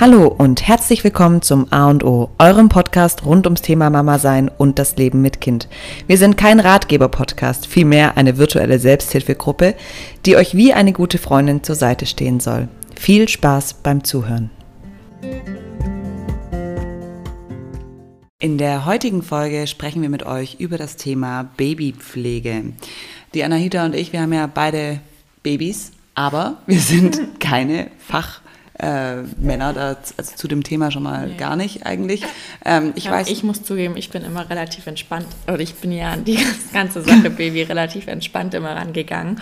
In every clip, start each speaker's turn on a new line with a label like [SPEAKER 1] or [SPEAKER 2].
[SPEAKER 1] Hallo und herzlich willkommen zum A und O, eurem Podcast rund ums Thema Mama sein und das Leben mit Kind. Wir sind kein Ratgeber-Podcast, vielmehr eine virtuelle Selbsthilfegruppe, die euch wie eine gute Freundin zur Seite stehen soll. Viel Spaß beim Zuhören. In der heutigen Folge sprechen wir mit euch über das Thema Babypflege. Die Anahita und ich, wir haben ja beide Babys, aber wir sind keine Fach äh, Männer da also zu dem Thema schon mal nee. gar nicht eigentlich.
[SPEAKER 2] Ähm, ich ja, weiß. Ich muss zugeben, ich bin immer relativ entspannt, oder ich bin ja an die ganze Sache Baby relativ entspannt immer rangegangen.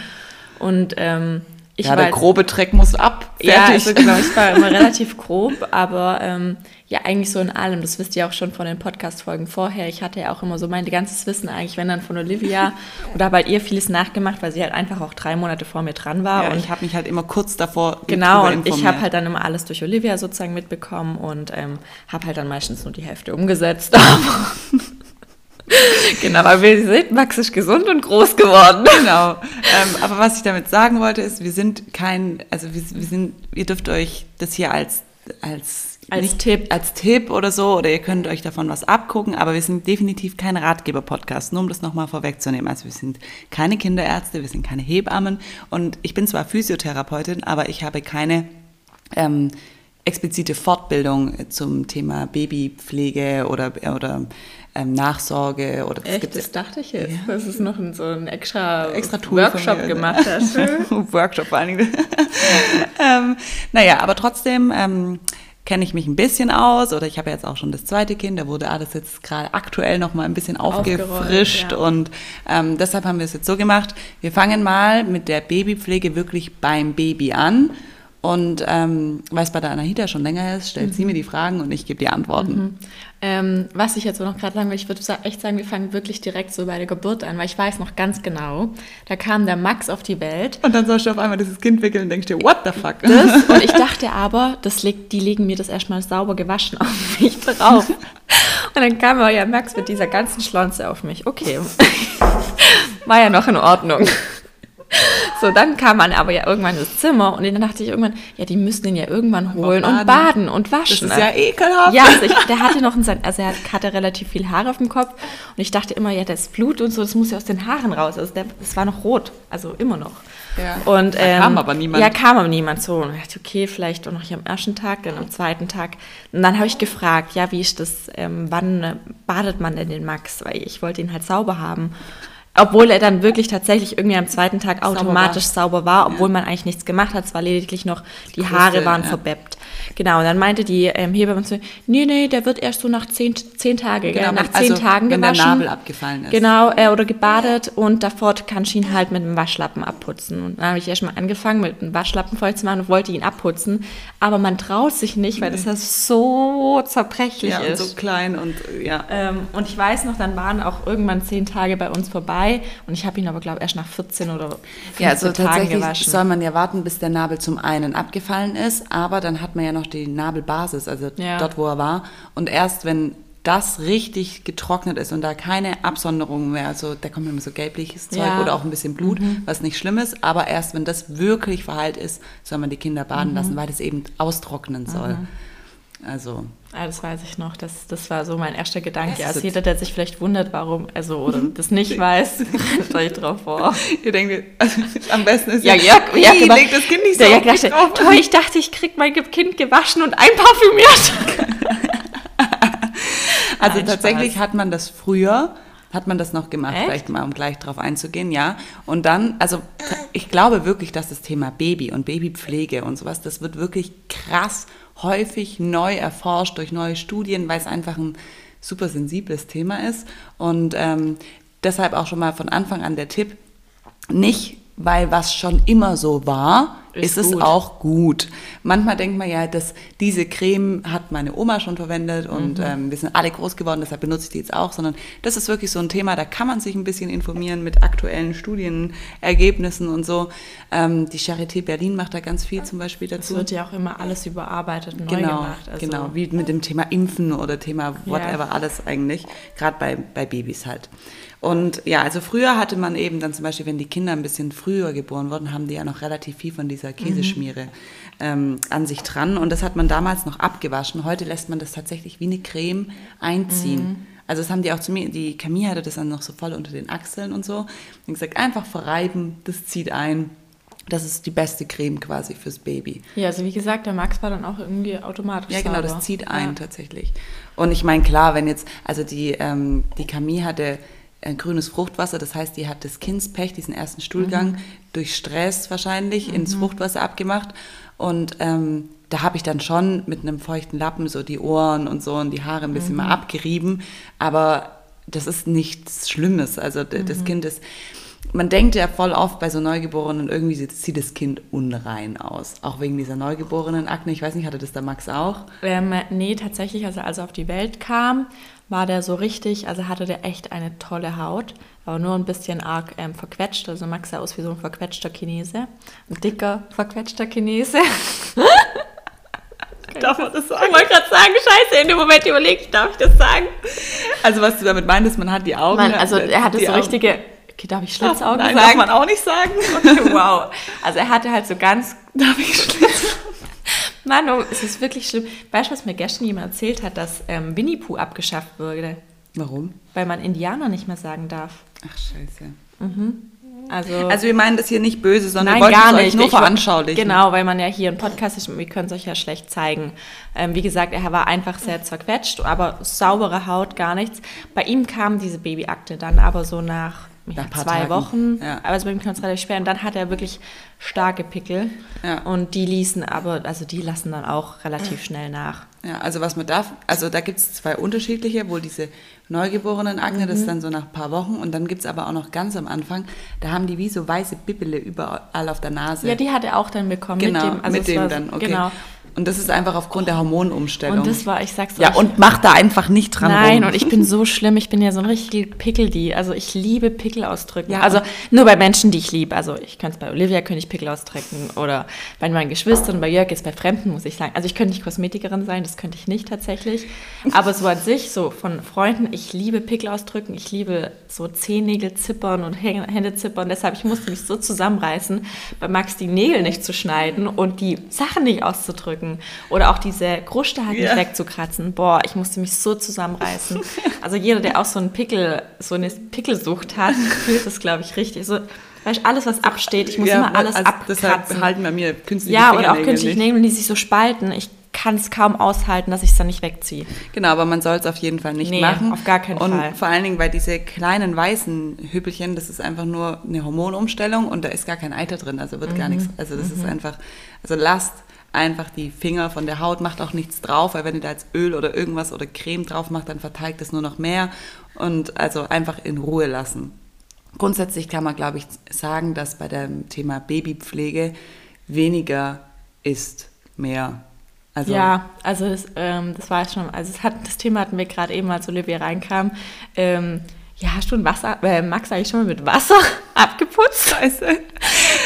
[SPEAKER 2] Und ähm, ich
[SPEAKER 1] ja, der grobe Dreck muss ab.
[SPEAKER 2] Fertig. Ja, also genau, ich war immer relativ grob, aber ähm, ja, eigentlich so in allem. Das wisst ihr auch schon von den Podcast-Folgen vorher. Ich hatte ja auch immer so mein ganzes Wissen eigentlich, wenn dann von Olivia oder habe halt ihr vieles nachgemacht, weil sie halt einfach auch drei Monate vor mir dran war.
[SPEAKER 1] Ja, und ich habe mich halt immer kurz davor
[SPEAKER 2] Genau, und ich habe halt dann immer alles durch Olivia sozusagen mitbekommen und ähm, habe halt dann meistens nur die Hälfte umgesetzt. genau, aber wir sind Max ist gesund und groß geworden.
[SPEAKER 1] Genau. Ähm, aber was ich damit sagen wollte, ist, wir sind kein, also wir, wir sind, ihr dürft euch das hier als, als
[SPEAKER 2] als nicht Tipp.
[SPEAKER 1] als Tipp oder so, oder ihr könnt euch davon was abgucken, aber wir sind definitiv kein Ratgeber-Podcast, nur um das nochmal vorwegzunehmen. Also wir sind keine Kinderärzte, wir sind keine Hebammen und ich bin zwar Physiotherapeutin, aber ich habe keine ähm, explizite Fortbildung zum Thema Babypflege oder, oder ähm, Nachsorge oder
[SPEAKER 2] das Echt? Das dachte ich jetzt, ja. dass es noch so ein extra, extra Workshop gemacht hast.
[SPEAKER 1] Workshop vor allen Dingen. ähm, naja, aber trotzdem ähm, kenne ich mich ein bisschen aus oder ich habe jetzt auch schon das zweite Kind, da wurde alles jetzt gerade aktuell noch mal ein bisschen aufgefrischt ja. und ähm, deshalb haben wir es jetzt so gemacht. Wir fangen mal mit der Babypflege wirklich beim Baby an und ähm, weil es bei der Anahita schon länger ist, stellt mhm. sie mir die Fragen und ich gebe die Antworten. Mhm.
[SPEAKER 2] Ähm, was ich jetzt noch gerade sagen will, ich würde echt sagen, wir fangen wirklich direkt so bei der Geburt an, weil ich weiß noch ganz genau, da kam der Max auf die Welt.
[SPEAKER 1] Und dann sollst du auf einmal dieses Kind wickeln und denkst dir, what the fuck?
[SPEAKER 2] Das, und ich dachte aber, das leg, die legen mir das erstmal sauber gewaschen auf mich drauf. Und dann kam aber ja Max mit dieser ganzen Schlonze auf mich. Okay. War ja noch in Ordnung. So, dann kam man aber ja irgendwann ins Zimmer und dann dachte ich irgendwann, ja, die müssen den ja irgendwann holen und baden und waschen.
[SPEAKER 1] Das ist ja ekelhaft.
[SPEAKER 2] Ja, also ich, der hatte noch ein, also er hatte relativ viel Haare auf dem Kopf und ich dachte immer, ja, das Blut und so, das muss ja aus den Haaren raus. Also das war noch rot, also immer noch.
[SPEAKER 1] Ja.
[SPEAKER 2] Und,
[SPEAKER 1] da ähm, kam aber niemand.
[SPEAKER 2] Ja, kam aber niemand so. Und ich dachte, okay, vielleicht auch noch hier am ersten Tag, dann am zweiten Tag. Und dann habe ich gefragt, ja, wie ist das, ähm, wann badet man denn den Max? Weil ich wollte ihn halt sauber haben. Obwohl er dann wirklich tatsächlich irgendwie am zweiten Tag automatisch sauber war, sauber war obwohl ja. man eigentlich nichts gemacht hat. Es war lediglich noch, die Kruste, Haare waren ja. verbeppt. Genau, und dann meinte die ähm, Hebamme zu mir, nee, nee, der wird erst so nach zehn, zehn Tagen, genau, nach zehn also, Tagen
[SPEAKER 1] wenn
[SPEAKER 2] gewaschen.
[SPEAKER 1] Wenn der Nabel abgefallen ist.
[SPEAKER 2] Genau, äh, oder gebadet und davor kannst du ihn halt mit einem Waschlappen abputzen. Und dann habe ich erst mal angefangen, mit einem Waschlappen voll zu machen und wollte ihn abputzen. Aber man traut sich nicht, weil nee. das ja so zerbrechlich
[SPEAKER 1] ja,
[SPEAKER 2] ist.
[SPEAKER 1] Und so klein und ja.
[SPEAKER 2] Ähm, und ich weiß noch, dann waren auch irgendwann zehn Tage bei uns vorbei und ich habe ihn aber, glaube ich, erst nach 14 oder 15
[SPEAKER 1] ja, also Tagen gewaschen. soll man ja warten, bis der Nabel zum einen abgefallen ist, aber dann hat man ja noch die Nabelbasis, also ja. dort, wo er war. Und erst wenn das richtig getrocknet ist und da keine Absonderung mehr, also da kommt immer so gelbliches Zeug ja. oder auch ein bisschen Blut, mhm. was nicht schlimm ist, aber erst wenn das wirklich verheilt ist, soll man die Kinder baden mhm. lassen, weil das eben austrocknen soll. Also.
[SPEAKER 2] Ja, das weiß ich noch. Das, das war so mein erster Gedanke. Also jeder, der sich vielleicht wundert, warum, also oder das nicht weiß, stellt euch drauf vor.
[SPEAKER 1] Ihr denkt, also, am besten ist
[SPEAKER 2] ja, ja, ja, ja
[SPEAKER 1] legt das Kind nicht so
[SPEAKER 2] ja, dachte, drauf. Toll, ich dachte, ich krieg mein Kind gewaschen und einparfümiert.
[SPEAKER 1] also Nein, tatsächlich Spaß. hat man das früher hat man das noch gemacht, Echt? vielleicht mal, um gleich drauf einzugehen, ja. Und dann, also ich glaube wirklich, dass das Thema Baby und Babypflege und sowas, das wird wirklich krass häufig neu erforscht durch neue Studien, weil es einfach ein super sensibles Thema ist. Und ähm, deshalb auch schon mal von Anfang an der Tipp, nicht weil was schon immer so war, ist, ist es auch gut. Manchmal denkt man ja, dass diese Creme hat meine Oma schon verwendet und mhm. ähm, wir sind alle groß geworden, deshalb benutze ich die jetzt auch, sondern das ist wirklich so ein Thema, da kann man sich ein bisschen informieren mit aktuellen Studienergebnissen und so. Ähm, die Charité Berlin macht da ganz viel zum Beispiel dazu.
[SPEAKER 2] Es wird ja auch immer alles überarbeitet, neu
[SPEAKER 1] genau,
[SPEAKER 2] gemacht.
[SPEAKER 1] Also genau, wie mit dem Thema Impfen oder Thema whatever, ja. alles eigentlich, gerade bei, bei Babys halt. Und ja, also früher hatte man eben dann zum Beispiel, wenn die Kinder ein bisschen früher geboren wurden, haben die ja noch relativ viel von dieser Käseschmiere mhm. ähm, an sich dran. Und das hat man damals noch abgewaschen. Heute lässt man das tatsächlich wie eine Creme einziehen. Mhm. Also das haben die auch zu mir, die Camille hatte das dann noch so voll unter den Achseln und so. Und gesagt, einfach verreiben, das zieht ein. Das ist die beste Creme quasi fürs Baby.
[SPEAKER 2] Ja, also wie gesagt, der Max war dann auch irgendwie automatisch.
[SPEAKER 1] Ja, genau, das zieht ein ja. tatsächlich. Und ich meine, klar, wenn jetzt, also die, ähm, die Camille hatte ein grünes Fruchtwasser, das heißt, die hat das Kindspech, diesen ersten Stuhlgang, mhm. durch Stress wahrscheinlich mhm. ins Fruchtwasser abgemacht. Und ähm, da habe ich dann schon mit einem feuchten Lappen so die Ohren und so und die Haare ein bisschen mhm. mal abgerieben. Aber das ist nichts Schlimmes. Also das mhm. Kind ist man denkt ja voll oft bei so Neugeborenen, irgendwie sieht, das Kind unrein aus. Auch wegen dieser neugeborenen Akne. Ich weiß nicht, hatte das der Max auch?
[SPEAKER 2] Ähm, nee, tatsächlich, als er also auf die Welt kam, war der so richtig, also hatte der echt eine tolle Haut, aber nur ein bisschen arg ähm, verquetscht. Also Max sah aus wie so ein verquetschter Chinese. Ein dicker, verquetschter Chinese.
[SPEAKER 1] Darf man das sagen?
[SPEAKER 2] Ich wollte gerade sagen, scheiße, in dem Moment überlegt, darf ich das sagen?
[SPEAKER 1] Also was du damit meintest, man hat die Augen... Man,
[SPEAKER 2] also er hatte so richtige Okay, darf ich Schlitzaugen
[SPEAKER 1] Nein,
[SPEAKER 2] sagen?
[SPEAKER 1] darf man auch nicht sagen.
[SPEAKER 2] Okay, wow. Also er hatte halt so ganz... Darf ich Schlitzaugen? Mann, oh, es ist wirklich schlimm. Weißt du, was mir gestern jemand erzählt hat, dass ähm, Winnie Pooh abgeschafft wurde?
[SPEAKER 1] Warum?
[SPEAKER 2] Weil man Indianer nicht mehr sagen darf.
[SPEAKER 1] Ach, scheiße. Mhm. Also, also wir meinen das hier nicht böse, sondern
[SPEAKER 2] nein,
[SPEAKER 1] wir
[SPEAKER 2] gar nicht.
[SPEAKER 1] nur ich veranschaulichen.
[SPEAKER 2] Genau, weil man ja hier ein Podcast ist und wir können es euch ja schlecht zeigen. Ähm, wie gesagt, er war einfach sehr zerquetscht, aber saubere Haut, gar nichts. Bei ihm kam diese Babyakte dann aber so nach nach zwei Tagen. Wochen. Ja. Aber es bei ihm kam es relativ schwer. Und dann hat er wirklich starke Pickel. Ja. Und die ließen aber, also die lassen dann auch relativ schnell nach.
[SPEAKER 1] Ja, also was man darf, also da gibt es zwei unterschiedliche, wohl diese neugeborenen Akne, mhm. das ist dann so nach ein paar Wochen. Und dann gibt es aber auch noch ganz am Anfang, da haben die wie so weiße Bibbele überall auf der Nase.
[SPEAKER 2] Ja, die hat er auch dann bekommen.
[SPEAKER 1] Genau, mit dem, also mit dem dann, okay. Genau. Und das ist einfach aufgrund der Hormonumstellung.
[SPEAKER 2] Und das war, ich sag's
[SPEAKER 1] Ja, euch, und mach da einfach nicht dran
[SPEAKER 2] Nein,
[SPEAKER 1] rum.
[SPEAKER 2] und ich bin so schlimm, ich bin ja so ein richtig Pickel, die. Also ich liebe Pickel ausdrücken. Ja, also nur bei Menschen, die ich liebe. Also ich könnte es bei Olivia, könnte ich Pickel ausdrücken oder bei meinen Geschwistern, bei Jörg jetzt bei Fremden, muss ich sagen. Also ich könnte nicht Kosmetikerin sein, das könnte ich nicht tatsächlich. Aber so an sich, so von Freunden, ich liebe Pickel ausdrücken, ich liebe so Zehennägel zippern und Hände zippern. Deshalb, ich musste mich so zusammenreißen, bei Max die Nägel nicht zu schneiden und die Sachen nicht auszudrücken. Oder auch die diese Kruste halt ja. nicht wegzukratzen. Boah, ich musste mich so zusammenreißen. Also jeder, der auch so einen Pickel, so eine Pickelsucht hat, fühlt das, glaube ich, richtig. So, weißt, alles, was absteht, ich muss ja, immer alles also abkratzen. Deshalb
[SPEAKER 1] halten bei mir künstliche
[SPEAKER 2] Ja, oder auch künstliche Nägel, die sich so spalten. Ich kann es kaum aushalten, dass ich es dann nicht wegziehe.
[SPEAKER 1] Genau, aber man soll es auf jeden Fall nicht
[SPEAKER 2] nee,
[SPEAKER 1] machen.
[SPEAKER 2] auf gar keinen
[SPEAKER 1] und
[SPEAKER 2] Fall.
[SPEAKER 1] Und vor allen Dingen, weil diese kleinen weißen Hüppelchen, das ist einfach nur eine Hormonumstellung und da ist gar kein Eiter drin, also wird mhm. gar nichts. Also das mhm. ist einfach, also lasst einfach die Finger von der Haut, macht auch nichts drauf, weil wenn ihr da jetzt Öl oder irgendwas oder Creme drauf macht, dann verteigt es nur noch mehr und also einfach in Ruhe lassen. Grundsätzlich kann man, glaube ich, sagen, dass bei dem Thema Babypflege weniger ist mehr.
[SPEAKER 2] Also ja, also das, ähm, das war schon, also das, hat, das Thema hatten wir gerade eben, als Olivia reinkam. Ähm, ja, ein Wasser, äh, Max eigentlich schon mal mit Wasser abgeputzt? Scheiße.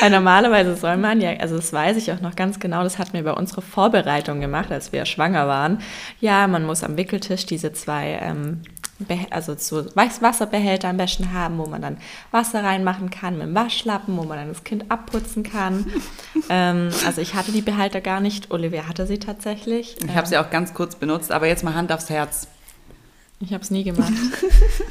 [SPEAKER 2] Weil normalerweise soll man ja, also das weiß ich auch noch ganz genau, das hatten wir bei unserer Vorbereitung gemacht, als wir schwanger waren. Ja, man muss am Wickeltisch diese zwei, ähm, also so Wasserbehälter am besten haben, wo man dann Wasser reinmachen kann mit dem Waschlappen, wo man dann das Kind abputzen kann. ähm, also ich hatte die Behälter gar nicht, Olivia hatte sie tatsächlich.
[SPEAKER 1] Ich habe sie auch ganz kurz benutzt, aber jetzt mal Hand aufs Herz.
[SPEAKER 2] Ich habe es nie gemacht.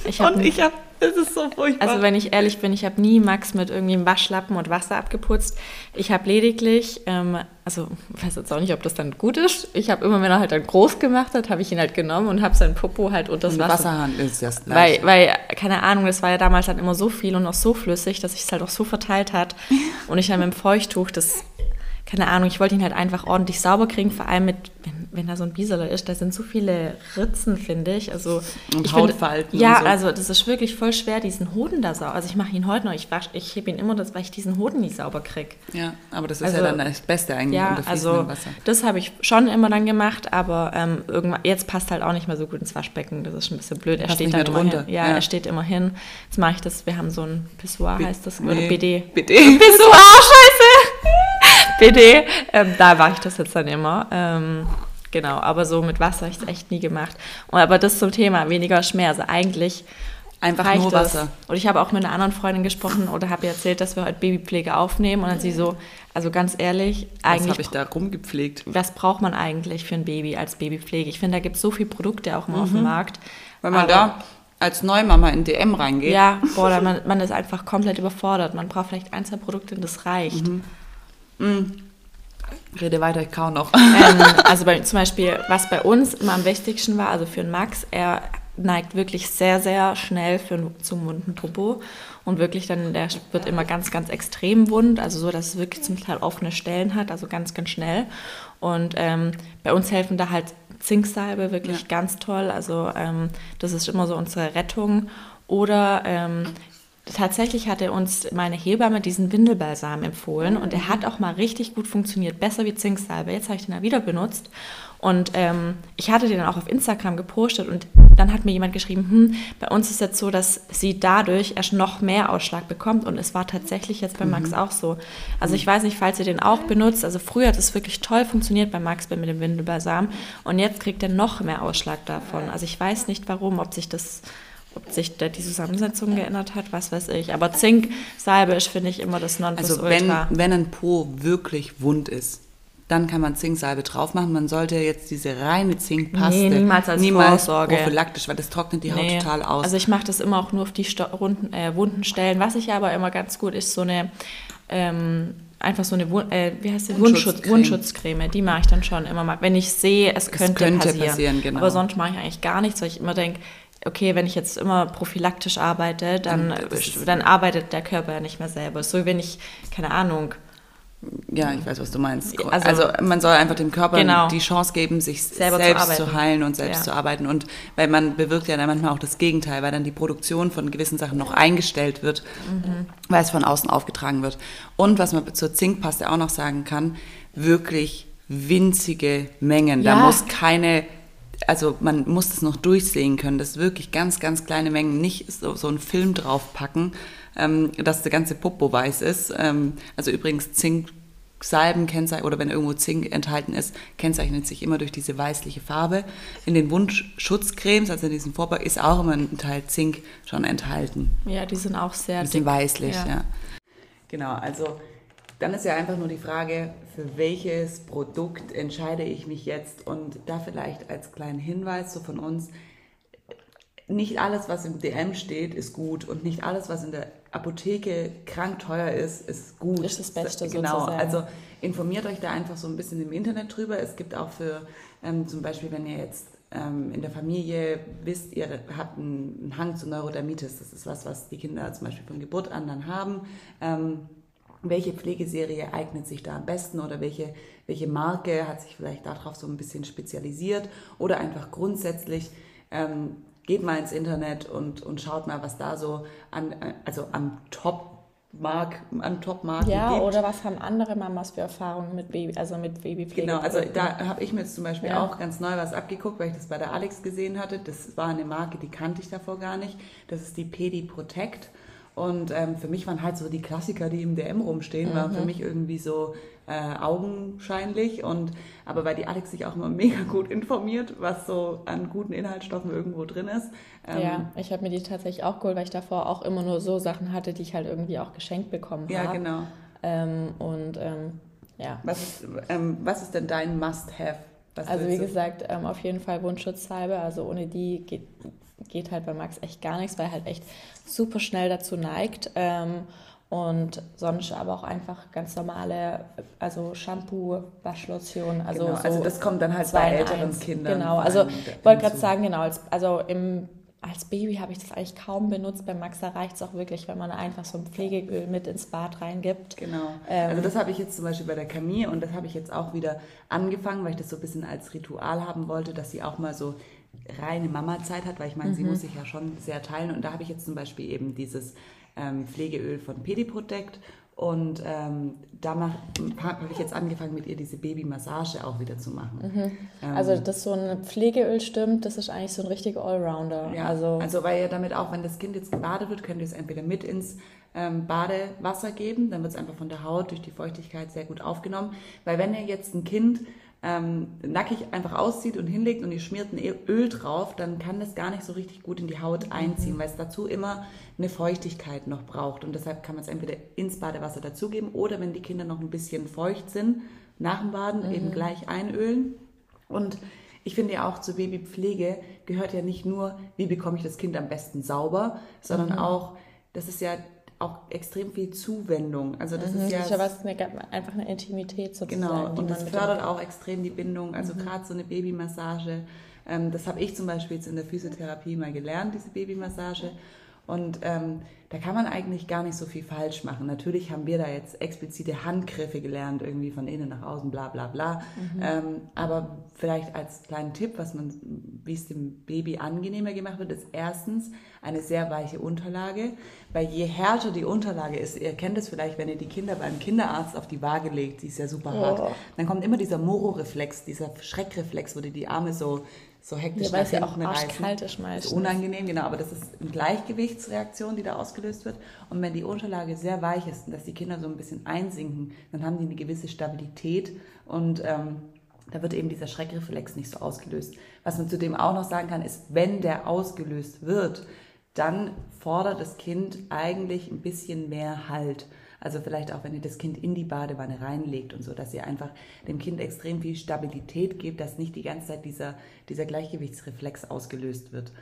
[SPEAKER 1] Ich hab und ich habe, es ist so furchtbar.
[SPEAKER 2] Also wenn ich ehrlich bin, ich habe nie Max mit irgendwie einem Waschlappen und Wasser abgeputzt. Ich habe lediglich, ähm, also ich weiß jetzt auch nicht, ob das dann gut ist. Ich habe immer, wenn er halt dann groß gemacht hat, habe ich ihn halt genommen und habe seinen Popo halt unter das Wasser.
[SPEAKER 1] Wasserhahn ist das
[SPEAKER 2] weil, weil, keine Ahnung, das war ja damals dann immer so viel und auch so flüssig, dass ich es halt auch so verteilt hat. Und ich dann mit dem Feuchttuch das keine Ahnung, ich wollte ihn halt einfach ordentlich sauber kriegen, vor allem mit, wenn, wenn da so ein Bieseler ist, da sind so viele Ritzen, finde ich. Also,
[SPEAKER 1] und
[SPEAKER 2] ich
[SPEAKER 1] Hautfalten.
[SPEAKER 2] Find, ja,
[SPEAKER 1] so.
[SPEAKER 2] also das ist wirklich voll schwer, diesen Hoden da sauber. Also ich mache ihn heute noch, ich, ich hebe ihn immer, das, weil ich diesen Hoden nicht sauber kriege.
[SPEAKER 1] Ja, aber das ist also, ja dann das Beste eigentlich
[SPEAKER 2] ja, unter also Wasser. Das habe ich schon immer dann gemacht, aber ähm, irgendwann, jetzt passt halt auch nicht mehr so gut ins Waschbecken. Das ist schon ein bisschen blöd. Er
[SPEAKER 1] passt
[SPEAKER 2] steht
[SPEAKER 1] dann immer
[SPEAKER 2] hin. Ja, ja, er steht immer hin. Jetzt mache ich das, wir haben so ein Pissoir, B heißt das,
[SPEAKER 1] nee. oder
[SPEAKER 2] BD.
[SPEAKER 1] BD.
[SPEAKER 2] Pissoir, scheiße! BD. Ähm, da mache ich das jetzt dann immer. Ähm, genau, aber so mit Wasser habe ich es echt nie gemacht. Und, aber das zum Thema weniger Schmerz. Also eigentlich
[SPEAKER 1] Einfach nur Wasser.
[SPEAKER 2] Es. Und ich habe auch mit einer anderen Freundin gesprochen oder habe ihr erzählt, dass wir heute Babypflege aufnehmen. Und dann sie so, also ganz ehrlich,
[SPEAKER 1] eigentlich. Was habe ich da rumgepflegt?
[SPEAKER 2] Was braucht man eigentlich für ein Baby als Babypflege? Ich finde, da gibt es so viele Produkte auch immer mhm. auf dem mhm. Markt.
[SPEAKER 1] Wenn man Aber, da als Neumama in DM reingeht.
[SPEAKER 2] Ja, boah, man, man ist einfach komplett überfordert. Man braucht vielleicht ein, zwei Produkte und das reicht. Mhm.
[SPEAKER 1] Mhm. Rede weiter, ich kau noch.
[SPEAKER 2] Ähm, also bei, zum Beispiel, was bei uns immer am wichtigsten war, also für den Max, er neigt wirklich sehr, sehr schnell für, zum wunden Popo und wirklich dann, der wird immer ganz, ganz extrem wund, also so, dass es wirklich zum Teil offene Stellen hat, also ganz, ganz schnell. Und ähm, bei uns helfen da halt Zinksalbe wirklich ja. ganz toll, also ähm, das ist immer so unsere Rettung. Oder ähm, tatsächlich hat er uns meine Hebamme diesen Windelbalsam empfohlen und er hat auch mal richtig gut funktioniert, besser wie Zinksalbe. Jetzt habe ich den da wieder benutzt und ähm, ich hatte den auch auf Instagram gepostet und dann hat mir jemand geschrieben, hm, bei uns ist jetzt so, dass sie dadurch erst noch mehr Ausschlag bekommt und es war tatsächlich jetzt bei Max mhm. auch so. Also ich weiß nicht, falls ihr den auch benutzt, also früher hat es wirklich toll funktioniert bei Max mit dem Windelbalsam und jetzt kriegt er noch mehr Ausschlag davon. Also ich weiß nicht warum, ob sich das ob sich da die Zusammensetzung geändert hat, was weiß ich. Aber Zinksalbe ist, finde ich, immer das Nonplusultra.
[SPEAKER 1] Also wenn, wenn ein Po wirklich wund ist, dann kann man Zinksalbe drauf machen. Man sollte jetzt diese reine Zinkpaste
[SPEAKER 2] nee, niemals als
[SPEAKER 1] niemals Vorsorge. prophylaktisch, weil das trocknet die Haut nee. total aus.
[SPEAKER 2] Also ich mache das immer auch nur auf die runden, äh, wunden Stellen. Was ich aber immer ganz gut ist, so eine ähm, einfach so eine äh, wie heißt die? Wundschutzcreme. Wundschutzcreme. Die mache ich dann schon immer mal, wenn ich sehe, es könnte, es könnte passieren. passieren genau. Aber sonst mache ich eigentlich gar nichts, weil ich immer denke, okay, wenn ich jetzt immer prophylaktisch arbeite, dann, dann arbeitet der Körper ja nicht mehr selber. So wenn ich, keine Ahnung,
[SPEAKER 1] ja, ich weiß, was du meinst. Also, also man soll einfach dem Körper genau. die Chance geben, sich Selber selbst zu, zu, heilen und selbst ja. zu arbeiten. Und weil man bewirkt ja dann manchmal auch das Gegenteil, weil dann die Produktion von gewissen Sachen noch eingestellt wird, mhm. weil es von außen aufgetragen wird. Und was man zur Zinkpaste auch noch sagen kann, wirklich winzige Mengen. Ja. Da muss keine also man muss das noch durchsehen können, das wirklich ganz, ganz kleine Mengen, nicht so, so einen Film draufpacken, ähm, dass der ganze Popo weiß ist. Ähm, also übrigens Zink Salben kennzeichnen oder wenn irgendwo Zink enthalten ist, kennzeichnet sich immer durch diese weißliche Farbe. In den Wundschutzcremes, also in diesem Vorbau, ist auch immer ein Teil Zink schon enthalten.
[SPEAKER 2] Ja, die sind auch sehr
[SPEAKER 1] die sind weißlich, ja. ja. Genau, also dann ist ja einfach nur die Frage, für welches Produkt entscheide ich mich jetzt? Und da vielleicht als kleinen Hinweis so von uns, nicht alles, was im DM steht, ist gut und nicht alles, was in der Apotheke krank teuer ist, ist gut.
[SPEAKER 2] Ist das Beste
[SPEAKER 1] Genau, sozusagen. also informiert euch da einfach so ein bisschen im Internet drüber. Es gibt auch für, ähm, zum Beispiel, wenn ihr jetzt ähm, in der Familie wisst, ihr habt einen, einen Hang zu Neurodermitis, das ist was, was die Kinder zum Beispiel von Geburt an dann haben. Ähm, welche Pflegeserie eignet sich da am besten oder welche, welche Marke hat sich vielleicht darauf so ein bisschen spezialisiert oder einfach grundsätzlich ähm, geht mal ins Internet und, und schaut mal, was da so an, also an Top Mark, an Top-Marken
[SPEAKER 2] ja, gibt. oder was haben andere Mamas für Erfahrungen mit Baby, also mit Babypflege?
[SPEAKER 1] Genau, also da habe ich mir jetzt zum Beispiel ja. auch ganz neu was abgeguckt, weil ich das bei der Alex gesehen hatte. Das war eine Marke, die kannte ich davor gar nicht. Das ist die Pedi Protect. Und ähm, für mich waren halt so die Klassiker, die im DM rumstehen, mhm. waren für mich irgendwie so äh, augenscheinlich. Und aber weil die Alex sich auch immer mega gut informiert, was so an guten Inhaltsstoffen irgendwo drin ist.
[SPEAKER 2] Ähm, ja, ich habe mir die tatsächlich auch geholt, weil ich davor auch immer nur so Sachen hatte, die ich halt irgendwie auch geschenkt bekommen habe.
[SPEAKER 1] Ja, genau.
[SPEAKER 2] Ähm, und ähm, ja.
[SPEAKER 1] Was ist, ähm, was ist denn dein Must-Have?
[SPEAKER 2] Also wie gesagt, ähm, auf jeden Fall Wundschutzsalbe. Also ohne die geht, geht halt bei Max echt gar nichts, weil er halt echt super schnell dazu neigt. Ähm, und sonst aber auch einfach ganz normale, also Shampoo, Waschlotion. Also,
[SPEAKER 1] genau, so also das kommt dann halt bei älteren Kindern.
[SPEAKER 2] Genau, also ich wollte gerade sagen, genau, als, also im, als Baby habe ich das eigentlich kaum benutzt. Bei Max reicht es auch wirklich, wenn man einfach so ein Pflegeöl mit ins Bad reingibt.
[SPEAKER 1] Genau. Ähm, also das habe ich jetzt zum Beispiel bei der Camille und das habe ich jetzt auch wieder angefangen, weil ich das so ein bisschen als Ritual haben wollte, dass sie auch mal so reine Mama-Zeit hat, weil ich meine, mhm. sie muss sich ja schon sehr teilen. Und da habe ich jetzt zum Beispiel eben dieses ähm, Pflegeöl von Pediprotect und ähm, da habe ich jetzt angefangen, mit ihr diese Babymassage auch wieder zu machen.
[SPEAKER 2] Mhm. Ähm, also, dass so ein Pflegeöl stimmt, das ist eigentlich so ein richtiger Allrounder.
[SPEAKER 1] Ja, also, also weil ihr damit auch, wenn das Kind jetzt gebadet wird, könnt ihr es entweder mit ins ähm, Badewasser geben, dann wird es einfach von der Haut durch die Feuchtigkeit sehr gut aufgenommen. Weil wenn ihr jetzt ein Kind ähm, nackig einfach auszieht und hinlegt und ihr schmiert ein Öl drauf, dann kann das gar nicht so richtig gut in die Haut einziehen, mhm. weil es dazu immer eine Feuchtigkeit noch braucht. Und deshalb kann man es entweder ins Badewasser dazugeben oder wenn die Kinder noch ein bisschen feucht sind, nach dem Baden mhm. eben gleich einölen. Und ich finde ja auch zur Babypflege gehört ja nicht nur, wie bekomme ich das Kind am besten sauber, sondern mhm. auch, das ist ja auch extrem viel Zuwendung. Also das mhm, ist ja
[SPEAKER 2] das ist einfach eine Intimität sozusagen.
[SPEAKER 1] Genau, und das fördert auch extrem die Bindung. Also mhm. gerade so eine Babymassage, ähm, das habe ich zum Beispiel jetzt in der Physiotherapie mal gelernt, diese Babymassage. Und ähm, da kann man eigentlich gar nicht so viel falsch machen. Natürlich haben wir da jetzt explizite Handgriffe gelernt, irgendwie von innen nach außen, bla bla bla. Mhm. Ähm, aber vielleicht als kleinen Tipp, was man, wie es dem Baby angenehmer gemacht wird, ist erstens eine sehr weiche Unterlage, weil je härter die Unterlage ist, ihr kennt es vielleicht, wenn ihr die Kinder beim Kinderarzt auf die Waage legt, die ist ja super hart, oh. dann kommt immer dieser Moro-Reflex, dieser Schreckreflex, wo die die Arme so so hektisch
[SPEAKER 2] ja, weil es ja auch arschkalt ist meistens.
[SPEAKER 1] Ist unangenehm, genau, aber das ist eine Gleichgewichtsreaktion, die da ausgelöst wird. Und wenn die Unterlage sehr weich ist und dass die Kinder so ein bisschen einsinken, dann haben die eine gewisse Stabilität und ähm, da wird eben dieser Schreckreflex nicht so ausgelöst. Was man zudem auch noch sagen kann, ist, wenn der ausgelöst wird, dann fordert das Kind eigentlich ein bisschen mehr Halt. Also vielleicht auch, wenn ihr das Kind in die Badewanne reinlegt und so, dass ihr einfach dem Kind extrem viel Stabilität gebt, dass nicht die ganze Zeit dieser, dieser Gleichgewichtsreflex ausgelöst wird.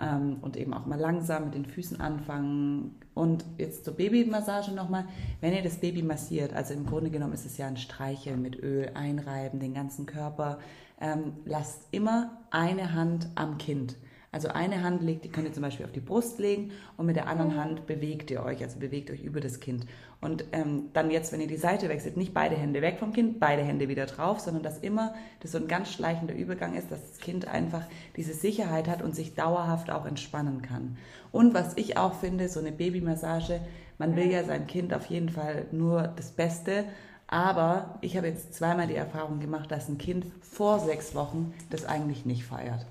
[SPEAKER 1] Ähm, und eben auch mal langsam mit den Füßen anfangen. Und jetzt zur Babymassage nochmal. Wenn ihr das Baby massiert, also im Grunde genommen ist es ja ein Streicheln mit Öl, einreiben, den ganzen Körper, ähm, lasst immer eine Hand am Kind. Also eine Hand legt, die könnt ihr zum Beispiel auf die Brust legen und mit der anderen Hand bewegt ihr euch, also bewegt euch über das Kind. Und ähm, dann jetzt, wenn ihr die Seite wechselt, nicht beide Hände weg vom Kind, beide Hände wieder drauf, sondern dass immer das so ein ganz schleichender Übergang ist, dass das Kind einfach diese Sicherheit hat und sich dauerhaft auch entspannen kann. Und was ich auch finde, so eine Babymassage, man will ja sein Kind auf jeden Fall nur das Beste, aber ich habe jetzt zweimal die Erfahrung gemacht, dass ein Kind vor sechs Wochen das eigentlich nicht feiert.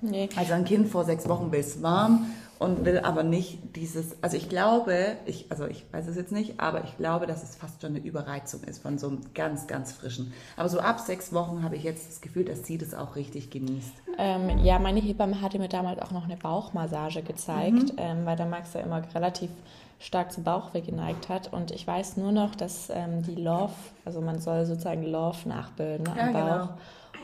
[SPEAKER 1] Nee. Also ein Kind vor sechs Wochen will es warm und will aber nicht dieses, also ich glaube, ich, also ich weiß es jetzt nicht, aber ich glaube, dass es fast schon eine Überreizung ist von so einem ganz, ganz frischen. Aber so ab sechs Wochen habe ich jetzt das Gefühl, dass sie das auch richtig genießt.
[SPEAKER 2] Ähm, ja, meine Hebamme hatte mir damals auch noch eine Bauchmassage gezeigt, mhm. ähm, weil der Max ja immer relativ stark zum Bauchweh geneigt hat. Und ich weiß nur noch, dass ähm, die Love, also man soll sozusagen Love nachbilden ne, am ja, Bauch. Genau.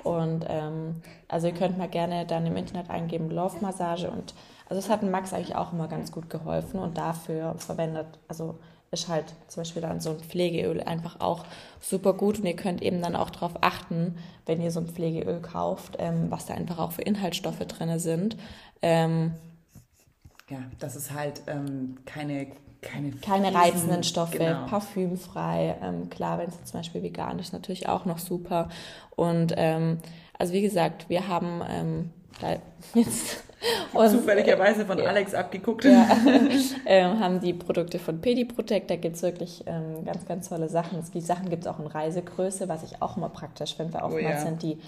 [SPEAKER 2] Und ähm, also ihr könnt mal gerne dann im Internet eingeben Love-Massage und also es hat Max eigentlich auch immer ganz gut geholfen. Und dafür verwendet, also ist halt zum Beispiel dann so ein Pflegeöl einfach auch super gut. Und ihr könnt eben dann auch darauf achten, wenn ihr so ein Pflegeöl kauft, ähm, was da einfach auch für Inhaltsstoffe drin sind. Ähm,
[SPEAKER 1] ja, das ist halt ähm, keine keine,
[SPEAKER 2] keine reizenden Stoffe, genau. parfümfrei. Ähm, klar, wenn es zum Beispiel vegan ist, natürlich auch noch super. Und ähm, also wie gesagt, wir haben ähm, da jetzt
[SPEAKER 1] und, zufälligerweise von äh, Alex abgeguckt.
[SPEAKER 2] Ja, ähm, haben die Produkte von Pediprotect. Da gibt's wirklich ähm, ganz, ganz tolle Sachen. Die Sachen gibt's auch in Reisegröße, was ich auch immer praktisch finde, weil oftmals oh, ja. sind die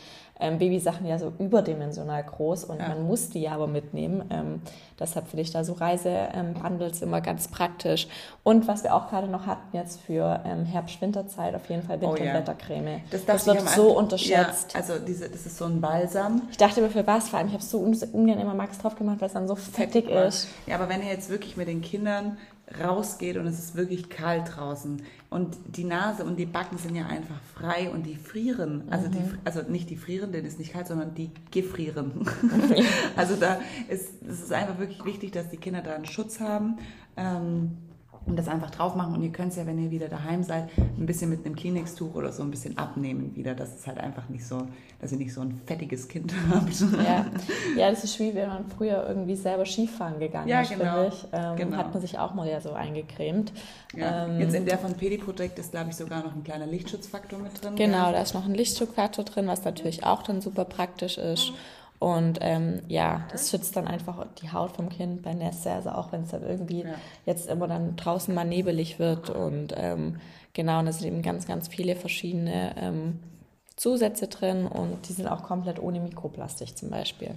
[SPEAKER 2] ähm, Babysachen ja so überdimensional groß und ja. man muss die ja aber mitnehmen. Ähm, deshalb finde ich da so Reisebundles immer ganz praktisch. Und was wir auch gerade noch hatten jetzt für ähm, Herbst-Winterzeit, auf jeden Fall Winterblättercreme. Oh, ja.
[SPEAKER 1] Das, das wird so unterschätzt. Ja, also diese, das ist so ein Balsam.
[SPEAKER 2] Ich dachte immer für was, vor allem ich habe so ungern immer Max drauf gemacht, weil es dann so fettig Fett ist.
[SPEAKER 1] Ja, aber wenn ihr jetzt wirklich mit den Kindern rausgeht und es ist wirklich kalt draußen und die Nase und die Backen sind ja einfach frei und die frieren. Also, mhm. die, also nicht die frieren, denn es ist nicht kalt, sondern die gefrieren. also da ist es ist einfach wirklich wichtig, dass die Kinder da einen Schutz haben. Ähm, und das einfach drauf machen und ihr könnt es ja, wenn ihr wieder daheim seid, ein bisschen mit einem Kleenex-Tuch oder so ein bisschen abnehmen wieder, dass es halt einfach nicht so, dass ihr nicht so ein fettiges Kind habt.
[SPEAKER 2] Ja, ja das ist wie wenn man früher irgendwie selber Skifahren gegangen ja, ist, genau. ich. Ähm, genau. Hat man sich auch mal ja so eingecremt.
[SPEAKER 1] Ja. Ähm, Jetzt in der von Pediprotect ist, glaube ich, sogar noch ein kleiner Lichtschutzfaktor mit drin.
[SPEAKER 2] Genau, ja. da ist noch ein Lichtschutzfaktor drin, was natürlich auch dann super praktisch ist. Und ähm, ja, das schützt dann einfach die Haut vom Kind bei Nässe, also auch wenn es dann irgendwie ja. jetzt immer dann draußen mal nebelig wird. Und ähm, genau, und da sind eben ganz, ganz viele verschiedene ähm, Zusätze drin und die sind auch komplett ohne Mikroplastik zum Beispiel.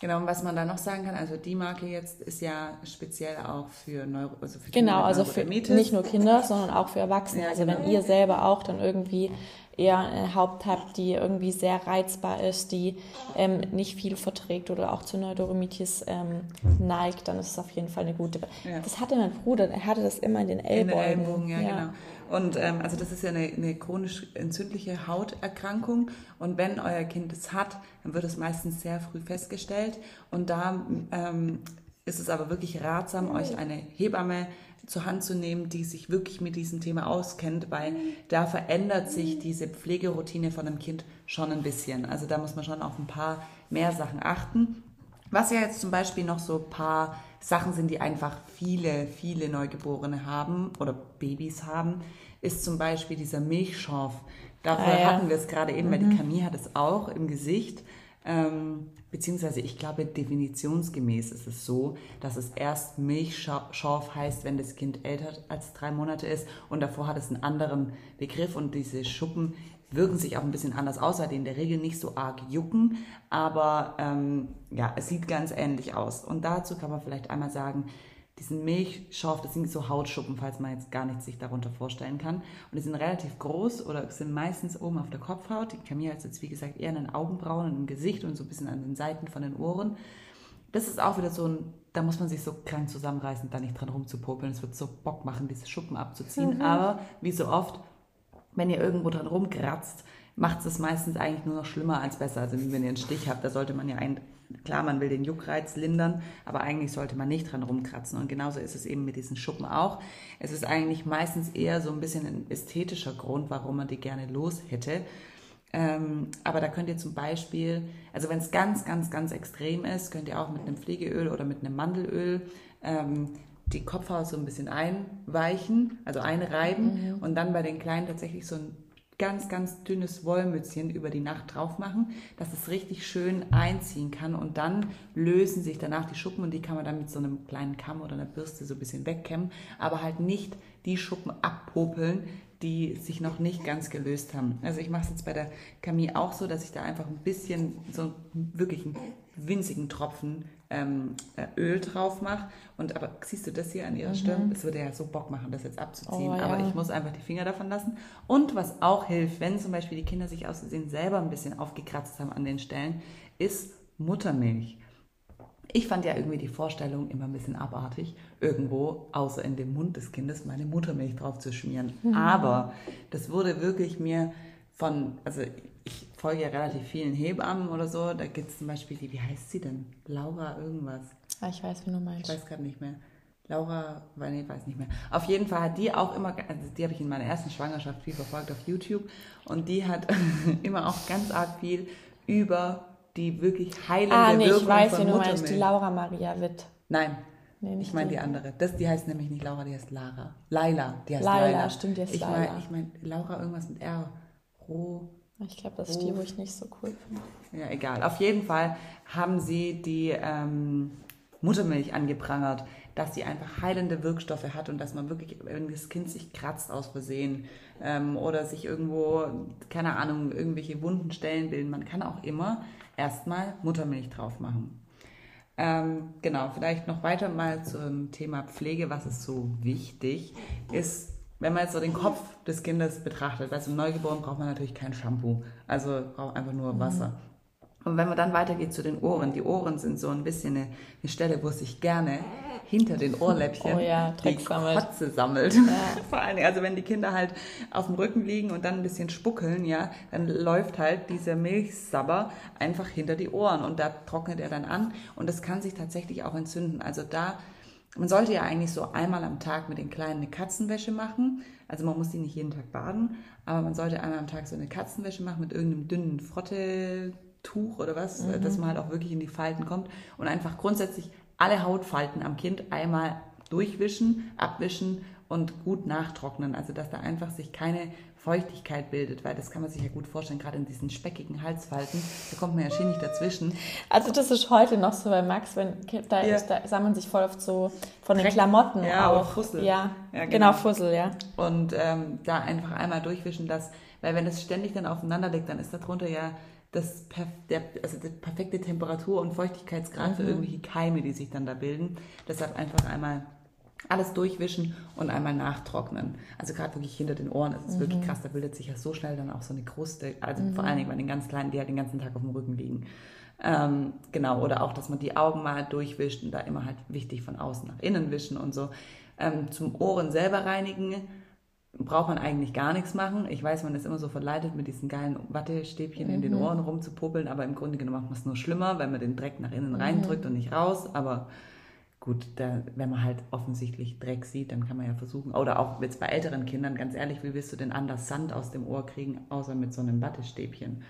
[SPEAKER 1] Genau, und was man da noch sagen kann, also die Marke jetzt ist ja speziell auch für Neuro,
[SPEAKER 2] also für Genau, also für nicht nur Kinder, sondern auch für Erwachsene. Ja, also genau. wenn ihr selber auch dann irgendwie eher eine Haupt habt, die irgendwie sehr reizbar ist, die ähm, nicht viel verträgt oder auch zu Neurodermitis ähm, neigt, dann ist es auf jeden Fall eine gute. Ja. Das hatte mein Bruder, er hatte das immer in den Ellbogen. In den Ellbogen,
[SPEAKER 1] ja, ja. genau. Und ähm, also das ist ja eine, eine chronisch entzündliche Hauterkrankung. Und wenn euer Kind es hat, dann wird es meistens sehr früh festgestellt. Und da ähm, ist es aber wirklich ratsam, euch eine Hebamme zur Hand zu nehmen, die sich wirklich mit diesem Thema auskennt, weil da verändert sich diese Pflegeroutine von einem Kind schon ein bisschen. Also da muss man schon auf ein paar mehr Sachen achten. Was ja jetzt zum Beispiel noch so ein paar Sachen sind, die einfach viele, viele Neugeborene haben oder Babys haben, ist zum Beispiel dieser Milchschorf. Dafür ah, ja. hatten wir es gerade eben, mhm. weil die mhm. Camille hat es auch im Gesicht. Ähm, beziehungsweise ich glaube, definitionsgemäß ist es so, dass es erst Milchschorf heißt, wenn das Kind älter als drei Monate ist und davor hat es einen anderen Begriff und diese Schuppen wirken sich auch ein bisschen anders aus, weil die in der Regel nicht so arg jucken, aber ähm, ja, es sieht ganz ähnlich aus. Und dazu kann man vielleicht einmal sagen, diesen Milchschorf, das sind so Hautschuppen, falls man jetzt gar nichts sich darunter vorstellen kann. Und die sind relativ groß oder sind meistens oben auf der Kopfhaut. Die Camille hat jetzt, wie gesagt, eher in den Augenbrauen und im Gesicht und so ein bisschen an den Seiten von den Ohren. Das ist auch wieder so ein, da muss man sich so krank zusammenreißen, da nicht dran rumzupopeln. Es wird so Bock machen, diese Schuppen abzuziehen. Mhm. Aber wie so oft, wenn ihr irgendwo dran rumkratzt, macht es meistens eigentlich nur noch schlimmer als besser. Also wenn ihr einen Stich habt, da sollte man ja ein, klar, man will den Juckreiz lindern, aber eigentlich sollte man nicht dran rumkratzen. Und genauso ist es eben mit diesen Schuppen auch. Es ist eigentlich meistens eher so ein bisschen ein ästhetischer Grund, warum man die gerne los hätte. Ähm, aber da könnt ihr zum Beispiel, also wenn es ganz, ganz, ganz extrem ist, könnt ihr auch mit einem Pflegeöl oder mit einem Mandelöl ähm, die Kopfhaut so ein bisschen einweichen, also einreiben mhm. und dann bei den Kleinen tatsächlich so ein ganz, ganz dünnes Wollmützchen über die Nacht drauf machen, dass es richtig schön einziehen kann und dann lösen sich danach die Schuppen und die kann man dann mit so einem kleinen Kamm oder einer Bürste so ein bisschen wegkämmen, aber halt nicht die Schuppen abpopeln, die sich noch nicht ganz gelöst haben. Also ich mache es jetzt bei der Camille auch so, dass ich da einfach ein bisschen so wirklich einen winzigen Tropfen ähm, äh, Öl drauf mache. Und aber siehst du das hier an ihrer mhm. Stirn? Das würde ja so Bock machen, das jetzt abzuziehen. Oh, ja. Aber ich muss einfach die Finger davon lassen. Und was auch hilft, wenn zum Beispiel die Kinder sich aus Versehen selber ein bisschen aufgekratzt haben an den Stellen, ist Muttermilch. Ich fand ja irgendwie die Vorstellung immer ein bisschen abartig, irgendwo außer in dem Mund des Kindes meine Muttermilch drauf zu schmieren. Mhm. Aber das wurde wirklich mir von, also ich folge ja relativ vielen Hebammen oder so. Da gibt es zum Beispiel die, wie heißt sie denn? Laura irgendwas.
[SPEAKER 2] Ah, ich weiß, wie du meinst.
[SPEAKER 1] Ich weiß gerade nicht mehr. Laura, weil nee, weiß nicht mehr. Auf jeden Fall hat die auch immer, also die habe ich in meiner ersten Schwangerschaft viel verfolgt auf YouTube und die hat immer auch ganz arg viel über die wirklich heilende ah, nee, Wirkung ich weiß, von wie du meinst,
[SPEAKER 2] die Laura Maria Witt.
[SPEAKER 1] Nein, nee, ich meine die andere. Das, die heißt nämlich nicht Laura, die heißt Lara. Laila, die heißt
[SPEAKER 2] Laila. Laila. stimmt, die heißt
[SPEAKER 1] ich Laila. Mein, ich meine Laura irgendwas mit R. Ro.
[SPEAKER 2] Ich glaube, das ist die, wo ich nicht so cool finde.
[SPEAKER 1] Ja, egal. Auf jeden Fall haben sie die ähm, Muttermilch angeprangert, dass sie einfach heilende Wirkstoffe hat und dass man wirklich, wenn das Kind sich kratzt aus Versehen ähm, oder sich irgendwo, keine Ahnung, irgendwelche wunden Stellen bilden, man kann auch immer erstmal Muttermilch drauf machen. Ähm, genau, vielleicht noch weiter mal zum Thema Pflege, was ist so wichtig, ist wenn man jetzt so den Kopf des Kindes betrachtet, weil zum Neugeboren braucht man natürlich kein Shampoo, also braucht einfach nur Wasser. Mhm. Und wenn man dann weitergeht zu den Ohren, die Ohren sind so ein bisschen eine, eine Stelle, wo sich gerne hinter den Ohrläppchen
[SPEAKER 2] oh ja,
[SPEAKER 1] die
[SPEAKER 2] sammelt.
[SPEAKER 1] Kotze sammelt. Ja. Vor allen Dingen, also wenn die Kinder halt auf dem Rücken liegen und dann ein bisschen spuckeln, ja, dann läuft halt dieser Milchsabber einfach hinter die Ohren und da trocknet er dann an und das kann sich tatsächlich auch entzünden. Also da man sollte ja eigentlich so einmal am Tag mit den Kleinen eine Katzenwäsche machen. Also man muss die nicht jeden Tag baden, aber man sollte einmal am Tag so eine Katzenwäsche machen mit irgendeinem dünnen Frottetuch oder was, mhm. dass man halt auch wirklich in die Falten kommt und einfach grundsätzlich alle Hautfalten am Kind einmal durchwischen, abwischen und gut nachtrocknen. Also dass da einfach sich keine Feuchtigkeit bildet, weil das kann man sich ja gut vorstellen, gerade in diesen speckigen Halsfalten, da kommt man ja schier nicht dazwischen.
[SPEAKER 2] Also das ist heute noch so bei Max, wenn da, ja. ist, da sammeln sich voll oft so von den Dreck, Klamotten
[SPEAKER 1] ja, auch. Fussel.
[SPEAKER 2] Ja, ja genau. genau, Fussel, ja.
[SPEAKER 1] Und ähm, da einfach einmal durchwischen, dass Weil wenn es ständig dann aufeinander liegt, dann ist darunter ja das, der, also die perfekte Temperatur und Feuchtigkeitsgrad mhm. für irgendwelche Keime, die sich dann da bilden. Deshalb einfach einmal alles durchwischen und einmal nachtrocknen. Also gerade wirklich hinter den Ohren ist es mhm. wirklich krass, da bildet sich ja so schnell dann auch so eine Kruste, also mhm. vor allen Dingen bei den ganz Kleinen, die halt den ganzen Tag auf dem Rücken liegen. Ähm, genau, oder auch, dass man die Augen mal durchwischt und da immer halt wichtig von außen nach innen wischen und so. Ähm, zum Ohren selber reinigen braucht man eigentlich gar nichts machen. Ich weiß, man ist immer so verleitet, mit diesen geilen Wattestäbchen mhm. in den mhm. Ohren rumzupuppeln, aber im Grunde genommen macht man es nur schlimmer, weil man den Dreck nach innen mhm. reindrückt und nicht raus. Aber gut, da, wenn man halt offensichtlich Dreck sieht, dann kann man ja versuchen, oder auch jetzt bei älteren Kindern, ganz ehrlich, wie willst du denn anders Sand aus dem Ohr kriegen, außer mit so einem Wattestäbchen?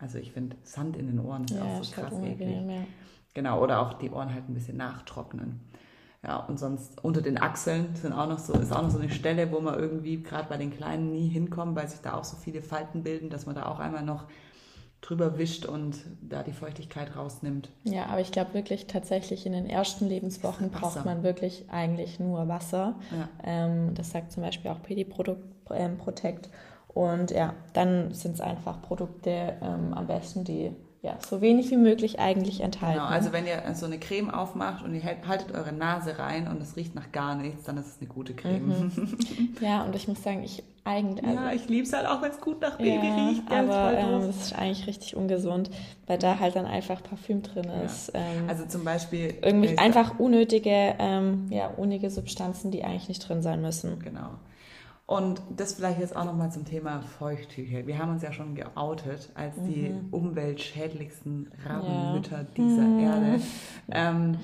[SPEAKER 1] Also ich finde, Sand in den Ohren ist ja, auch so krass eklig. Ja. Genau, oder auch die Ohren halt ein bisschen nachtrocknen. Ja, und sonst unter den Achseln sind auch noch so, ist auch noch so eine Stelle, wo man irgendwie gerade bei den Kleinen nie hinkommt, weil sich da auch so viele Falten bilden, dass man da auch einmal noch drüber wischt und da die Feuchtigkeit rausnimmt.
[SPEAKER 2] Ja, aber ich glaube wirklich tatsächlich in den ersten Lebenswochen braucht man wirklich eigentlich nur Wasser. Ja. Ähm, das sagt zum Beispiel auch PD ähm, Protect. Und ja, dann sind es einfach Produkte ähm, am besten, die ja, so wenig wie möglich eigentlich enthalten. Genau,
[SPEAKER 1] also wenn ihr so eine Creme aufmacht und ihr haltet eure Nase rein und es riecht nach gar nichts, dann ist es eine gute Creme.
[SPEAKER 2] Mhm. Ja, und ich muss sagen, ich eigentlich...
[SPEAKER 1] Also, ja, ich liebe es halt auch, wenn es gut nach Baby
[SPEAKER 2] ja,
[SPEAKER 1] riecht.
[SPEAKER 2] aber ähm, das ist eigentlich richtig ungesund, weil da halt dann einfach Parfüm drin ist.
[SPEAKER 1] Ja. Ähm, also zum Beispiel...
[SPEAKER 2] Irgendwie einfach unnötige, ähm, ja, unnötige Substanzen, die eigentlich nicht drin sein müssen.
[SPEAKER 1] Genau. Und das vielleicht jetzt auch nochmal zum Thema Feuchttücher. Wir haben uns ja schon geoutet als mhm. die umweltschädlichsten Rabenmütter ja. dieser mhm. Erde. Ähm,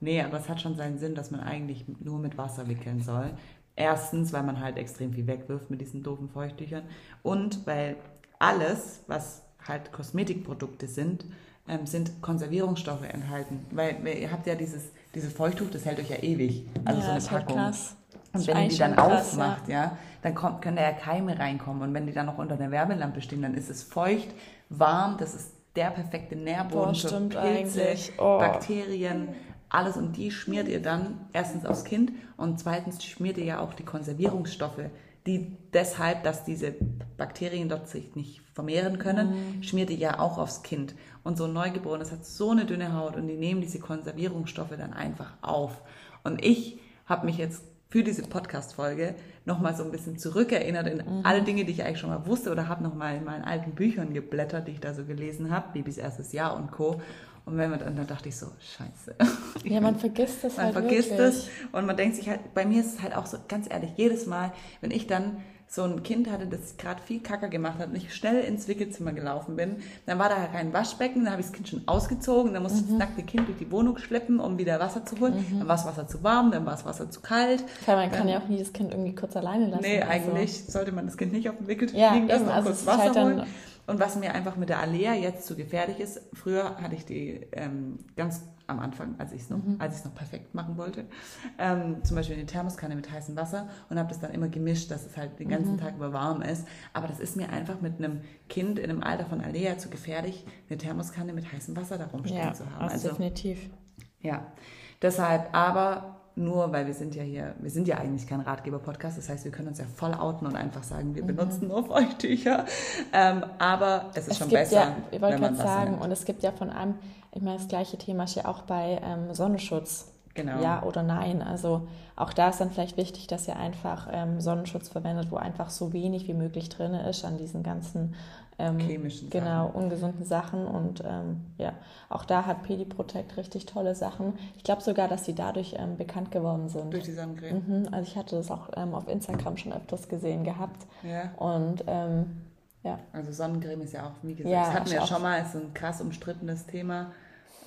[SPEAKER 1] nee, aber es hat schon seinen Sinn, dass man eigentlich nur mit Wasser wickeln soll. Erstens, weil man halt extrem viel wegwirft mit diesen doofen Feuchttüchern und weil alles, was halt Kosmetikprodukte sind, ähm, sind Konservierungsstoffe enthalten. Weil ihr habt ja dieses, dieses Feuchttuch, das hält euch ja ewig. Also ja, so eine Packung. Krass. Und wenn die dann krass, aufmacht, ja. ja, dann kommt, können da ja Keime reinkommen. Und wenn die dann noch unter der Wärmelampe stehen, dann ist es feucht, warm, das ist der perfekte Nährboden Boah, für Pilze, oh. Bakterien, alles. Und die schmiert ihr dann erstens aufs Kind und zweitens schmiert ihr ja auch die Konservierungsstoffe, die deshalb, dass diese Bakterien dort sich nicht vermehren können, mhm. schmiert ihr ja auch aufs Kind. Und so ein Neugeborenes hat so eine dünne Haut und die nehmen diese Konservierungsstoffe dann einfach auf. Und ich habe mich jetzt für diese Podcast-Folge nochmal so ein bisschen zurückerinnert in mhm. alle Dinge, die ich eigentlich schon mal wusste oder habe nochmal in meinen alten Büchern geblättert, die ich da so gelesen habe, Babys erstes Jahr und Co. Und wenn man dann, dann dachte ich so, scheiße.
[SPEAKER 2] Ja, man vergisst das
[SPEAKER 1] man halt Man vergisst es und man denkt sich halt, bei mir ist es halt auch so, ganz ehrlich, jedes Mal, wenn ich dann so ein Kind hatte, das gerade viel Kacker gemacht hat und ich schnell ins Wickelzimmer gelaufen bin. Dann war da kein Waschbecken, dann habe ich das Kind schon ausgezogen, dann musste mhm. das nackte Kind durch die Wohnung schleppen, um wieder Wasser zu holen. Mhm. Dann war das Wasser zu warm, dann war das Wasser zu kalt.
[SPEAKER 2] Weil man kann ja auch nie das Kind irgendwie kurz alleine lassen.
[SPEAKER 1] Nee, also. eigentlich sollte man das Kind nicht auf dem Wickeltisch ja, liegen lassen, also kurz Wasser halt holen. Und was mir einfach mit der Alea jetzt zu gefährlich ist, früher hatte ich die ähm, ganz am Anfang, als ich es noch, mhm. als ich es noch perfekt machen wollte, ähm, zum Beispiel in die Thermoskanne mit heißem Wasser und habe das dann immer gemischt, dass es halt den ganzen mhm. Tag über warm ist. Aber das ist mir einfach mit einem Kind in einem Alter von Alea zu gefährlich, eine Thermoskanne mit heißem Wasser da rumstehen ja, zu haben.
[SPEAKER 2] Also definitiv.
[SPEAKER 1] Ja, deshalb, aber nur, weil wir sind ja hier, wir sind ja eigentlich kein Ratgeber-Podcast, das heißt, wir können uns ja voll outen und einfach sagen, wir mhm. benutzen nur Feuchttücher. Ähm, aber es ist es schon besser.
[SPEAKER 2] Ja, ich wollte gerade sagen, und es gibt ja von einem, ich meine, das gleiche Thema ist ja auch bei ähm, Sonnenschutz. Genau. Ja oder nein. Also auch da ist dann vielleicht wichtig, dass ihr einfach ähm, Sonnenschutz verwendet, wo einfach so wenig wie möglich drin ist an diesen ganzen ähm, chemischen genau, Sachen. ungesunden Sachen. Und ähm, ja, auch da hat Pedi Protect richtig tolle Sachen. Ich glaube sogar, dass sie dadurch ähm, bekannt geworden sind.
[SPEAKER 1] Durch die Sonnencreme?
[SPEAKER 2] Mhm, also ich hatte das auch ähm, auf Instagram schon öfters gesehen gehabt. Ja. Und ähm, ja.
[SPEAKER 1] Also Sonnencreme ist ja auch, wie gesagt, ja, das hatten wir ja schon mal, ist ein krass umstrittenes Thema.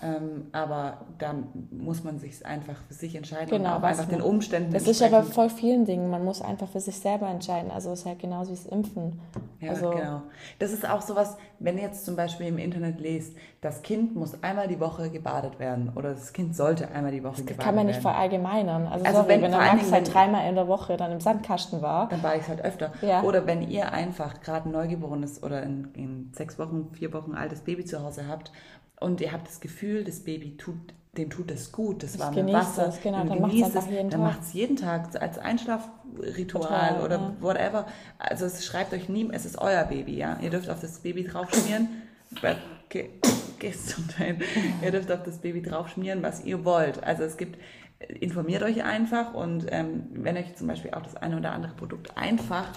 [SPEAKER 1] Ähm, aber da muss man sich einfach für sich entscheiden
[SPEAKER 2] genau,
[SPEAKER 1] und auch einfach den Umständen
[SPEAKER 2] Das ist ja bei voll vielen Dingen. Man muss einfach für sich selber entscheiden. Also es ist halt genauso wie das Impfen.
[SPEAKER 1] Ja,
[SPEAKER 2] also,
[SPEAKER 1] genau. Das ist auch sowas, wenn ihr jetzt zum Beispiel im Internet lest, das Kind muss einmal die Woche gebadet werden oder das Kind sollte einmal die Woche gebadet werden. Das
[SPEAKER 2] kann man nicht verallgemeinern. Also, also sorry, wenn, wenn der Max halt dreimal in der Woche dann im Sandkasten war.
[SPEAKER 1] Dann war ich halt öfter. Ja. Oder wenn ihr einfach gerade ein Neugeborenes oder ein, ein sechs Wochen, vier Wochen altes Baby zu Hause habt und ihr habt das Gefühl, das Baby tut, dem tut es gut, das
[SPEAKER 2] Ich
[SPEAKER 1] warme Wasser,
[SPEAKER 2] es, genau, dann
[SPEAKER 1] genießt es,
[SPEAKER 2] jeden
[SPEAKER 1] dann
[SPEAKER 2] Tag.
[SPEAKER 1] macht es jeden Tag als Einschlafritual
[SPEAKER 2] Total,
[SPEAKER 1] oder
[SPEAKER 2] ja.
[SPEAKER 1] whatever. Also es schreibt euch nie, es ist euer Baby, ja. Ihr dürft auf das Baby draufschmieren. Ge Gesundheit. ihr dürft auf das Baby draufschmieren, was ihr wollt. Also es gibt, informiert euch einfach und ähm, wenn euch zum Beispiel auch das eine oder andere Produkt einfach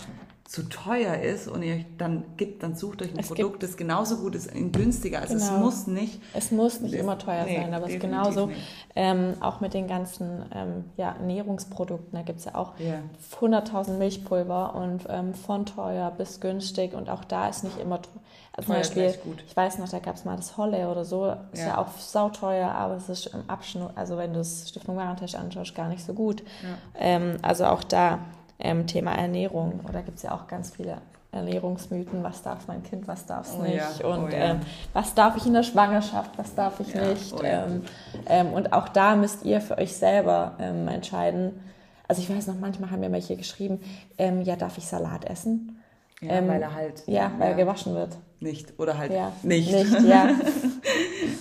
[SPEAKER 1] zu teuer ist und ihr dann gibt, dann sucht euch ein
[SPEAKER 2] Es
[SPEAKER 1] Produkt, das genauso gut ist, günstiger. Also es
[SPEAKER 2] Genau.
[SPEAKER 1] muss nicht.
[SPEAKER 2] Es muss nicht immer teuer
[SPEAKER 1] nee,
[SPEAKER 2] sein, aber es ist genauso. Ähm, auch mit den ganzen ähm, ja, Ernährungsprodukten, da gibt es ja auch
[SPEAKER 1] Ja.
[SPEAKER 2] 100.000 Milchpulver und ähm, von teuer bis günstig und auch da ist nicht immer also zum
[SPEAKER 1] Teuer
[SPEAKER 2] Beispiel,
[SPEAKER 1] gleich gut.
[SPEAKER 2] ich weiß noch, da gab es mal das Holle oder so, ist ja,
[SPEAKER 1] Ja.
[SPEAKER 2] auch sauteuer, aber es ist im Abschnitt, also wenn du das Stiftung Warentest anschaust, gar nicht so gut. Ähm, also auch da ähm, Thema Ernährung, oder gibt es ja auch ganz viele Ernährungsmythen, was darf mein Kind, was darf es
[SPEAKER 1] Oh
[SPEAKER 2] nicht
[SPEAKER 1] ja,
[SPEAKER 2] und
[SPEAKER 1] oh ja.
[SPEAKER 2] ähm, was darf ich in der Schwangerschaft, was darf ich
[SPEAKER 1] Ja,
[SPEAKER 2] nicht.
[SPEAKER 1] oh
[SPEAKER 2] ähm, ähm, und auch da müsst ihr für euch selber ähm, entscheiden. Also ich weiß noch, manchmal haben mir welche geschrieben, ähm, ja, darf ich Salat essen?
[SPEAKER 1] Ja,
[SPEAKER 2] Ähm,
[SPEAKER 1] weil er halt
[SPEAKER 2] Ja, weil er gewaschen wird.
[SPEAKER 1] Nicht oder halt
[SPEAKER 2] Ja,
[SPEAKER 1] nicht.
[SPEAKER 2] Nicht, ja.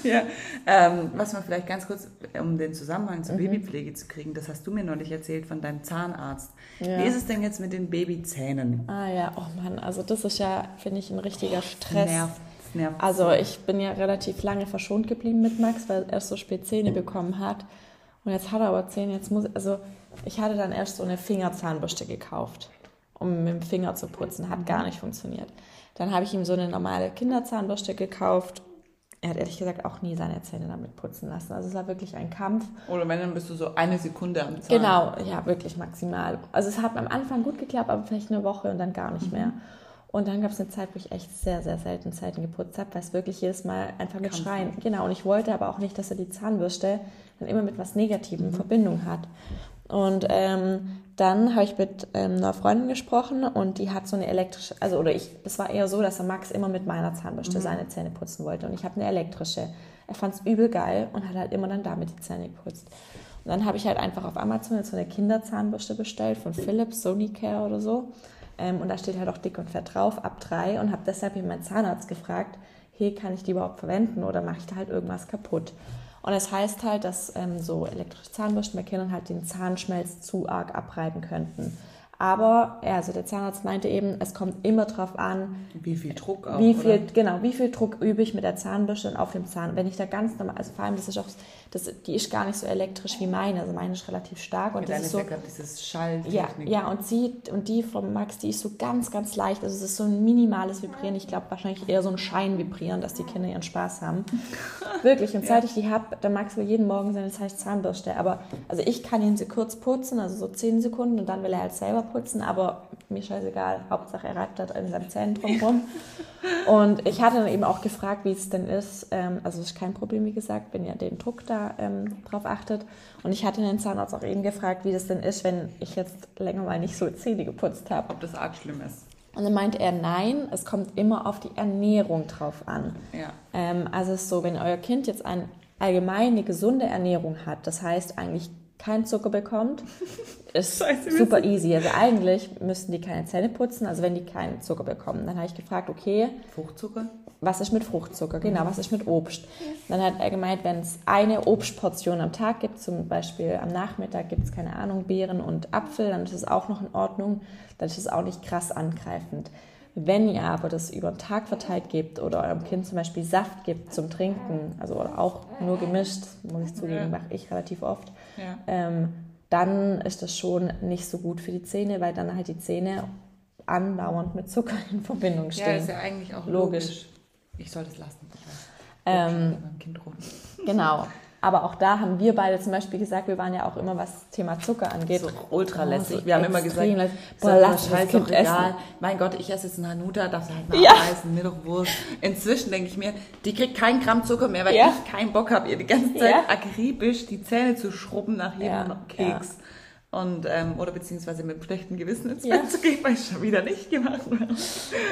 [SPEAKER 1] Ja, ähm, was man vielleicht ganz kurz, um den Zusammenhang
[SPEAKER 2] Mhm.
[SPEAKER 1] zur Babypflege zu kriegen, das hast du mir neulich erzählt von deinem Zahnarzt.
[SPEAKER 2] Ja.
[SPEAKER 1] Wie ist es denn jetzt mit den Babyzähnen?
[SPEAKER 2] Ah ja, oh Mann, also das ist ja, finde ich, ein richtiger Stress.
[SPEAKER 1] Nervt, nervt.
[SPEAKER 2] Also ich bin ja relativ lange verschont geblieben mit Max, weil er so spät Zähne bekommen hat. Und jetzt hat er aber Zähne, jetzt muss, also ich hatte dann erst so eine Fingerzahnbürste gekauft, um mit dem Finger zu putzen. Hat gar nicht funktioniert. Dann habe ich ihm so eine normale Kinderzahnbürste gekauft. Er hat ehrlich gesagt auch nie seine Zähne damit putzen lassen. Also es war wirklich ein Kampf.
[SPEAKER 1] Oder wenn, dann bist du so eine Sekunde am Zahn.
[SPEAKER 2] Genau, ja, wirklich maximal. Also es hat am Anfang gut geklappt, aber vielleicht eine Woche und dann gar nicht mehr. Und dann gab es eine Zeit, wo ich echt sehr, sehr selten Zeiten geputzt habe, weil es wirklich jedes Mal einfach mit
[SPEAKER 1] Krampf
[SPEAKER 2] Schreien. Genau, und ich wollte aber auch nicht, dass er die Zahnbürste dann immer mit was Negativem in Verbindung hat. Und ähm, dann habe ich mit ähm, einer Freundin gesprochen und die hat so eine elektrische, also oder ich, das war eher so, dass er Max immer mit meiner Zahnbürste seine Zähne putzen wollte und ich habe eine elektrische. Er fand es übel geil und hat halt immer dann damit die Zähne geputzt. Und dann habe ich halt einfach auf Amazon jetzt so eine Kinderzahnbürste bestellt von Philips, Sonicare oder so. Ähm, und da steht halt auch dick und fett drauf, ab drei und habe deshalb meinen Zahnarzt gefragt, hey, kann ich die überhaupt verwenden oder mache ich da halt irgendwas kaputt? Und es heißt halt, dass ähm, so elektrische Zahnbürsten bei Kindern halt den Zahnschmelz zu arg abreiben könnten. Aber ja, also der Zahnarzt meinte eben, es kommt immer drauf an,
[SPEAKER 1] Wie viel Druck auch,
[SPEAKER 2] wie viel,
[SPEAKER 1] oder?
[SPEAKER 2] genau, wie viel Druck übe ich mit der Zahnbürste und auf dem Zahn. Wenn ich da ganz normal, also vor allem, das ist auch, das, die ist gar nicht so elektrisch wie meine, also meine ist relativ stark und das ist so,
[SPEAKER 1] ja gerade dieses
[SPEAKER 2] ja,
[SPEAKER 1] Schalltechnik.
[SPEAKER 2] ja, und sie und die von Max, die ist so ganz, ganz leicht. Also es ist so ein minimales Vibrieren. Ich glaube wahrscheinlich eher so ein Scheinvibrieren, dass die Kinder ihren Spaß haben. Wirklich. Und seit ich die habe, der Max will jeden Morgen seine Zahnbürste. Aber also ich kann ihn so kurz putzen, also so 10 Sekunden und dann will er halt selber putzen. Aber mir scheißegal. Hauptsache er reibt da in seinen Zähnen drumherum. Und ich hatte dann eben auch gefragt, wie es denn ist. Ähm, also es ist kein Problem, wie gesagt, wenn ihr den Druck da ähm, drauf achtet. Und ich hatte den Zahnarzt auch eben gefragt, wie das denn ist, wenn ich jetzt länger mal nicht so Zähne geputzt habe.
[SPEAKER 1] Ob das arg schlimm ist.
[SPEAKER 2] Und dann meinte er, nein, es kommt immer auf die Ernährung drauf an.
[SPEAKER 1] Ja.
[SPEAKER 2] Ähm, also es ist so, wenn euer Kind jetzt eine allgemeine gesunde Ernährung hat, das heißt eigentlich keinen Zucker bekommt, ist
[SPEAKER 1] Scheiße,
[SPEAKER 2] super easy. Also eigentlich müssten die keine Zähne putzen, also wenn die keinen Zucker bekommen. Dann habe ich gefragt, okay,
[SPEAKER 1] Fruchtzucker?
[SPEAKER 2] was ist mit Fruchtzucker? Genau, was ist mit Obst? Dann hat er gemeint, wenn es eine Obstportion am Tag gibt, zum Beispiel am Nachmittag gibt es, keine Ahnung, Beeren und Apfel, dann ist es auch noch in Ordnung, dann ist es auch nicht krass angreifend. Wenn ihr aber das über den Tag verteilt gebt oder eurem Kind zum Beispiel Saft gibt zum Trinken, also oder auch nur gemischt, muss ich zugeben,
[SPEAKER 1] Ja.
[SPEAKER 2] mache ich relativ oft,
[SPEAKER 1] Ja.
[SPEAKER 2] ähm, dann ist das schon nicht so gut für die Zähne, weil dann halt die Zähne andauernd mit Zucker in Verbindung
[SPEAKER 1] Ja,
[SPEAKER 2] stehen.
[SPEAKER 1] ist ja eigentlich auch
[SPEAKER 2] Logisch.
[SPEAKER 1] logisch. Ich soll das lassen. Ich weiß.
[SPEAKER 2] Ähm,
[SPEAKER 1] Bei meinem Kind rum.
[SPEAKER 2] Genau. Aber auch da haben wir beide zum Beispiel gesagt, wir waren ja auch immer, was Thema Zucker angeht.
[SPEAKER 1] So ultra lässig.
[SPEAKER 2] so
[SPEAKER 1] Wir haben immer gesagt,
[SPEAKER 2] lässig.
[SPEAKER 1] boah,
[SPEAKER 2] lass das Kind
[SPEAKER 1] doch egal.
[SPEAKER 2] essen.
[SPEAKER 1] Mein Gott, ich esse jetzt einen Hanuta, darf halt mal
[SPEAKER 2] Ja.
[SPEAKER 1] abreißen, mir doch wurscht. Inzwischen denke ich mir, die kriegt keinen Gramm Zucker mehr, weil
[SPEAKER 2] Ja.
[SPEAKER 1] ich keinen Bock habe, ihr die ganze Zeit
[SPEAKER 2] Ja.
[SPEAKER 1] akribisch die Zähne zu schrubben nach jedem
[SPEAKER 2] Ja,
[SPEAKER 1] Keks. Und, ähm, oder beziehungsweise mit schlechtem Gewissen ins. Bett zu gehen, weil ich schon wieder nicht gemacht habe.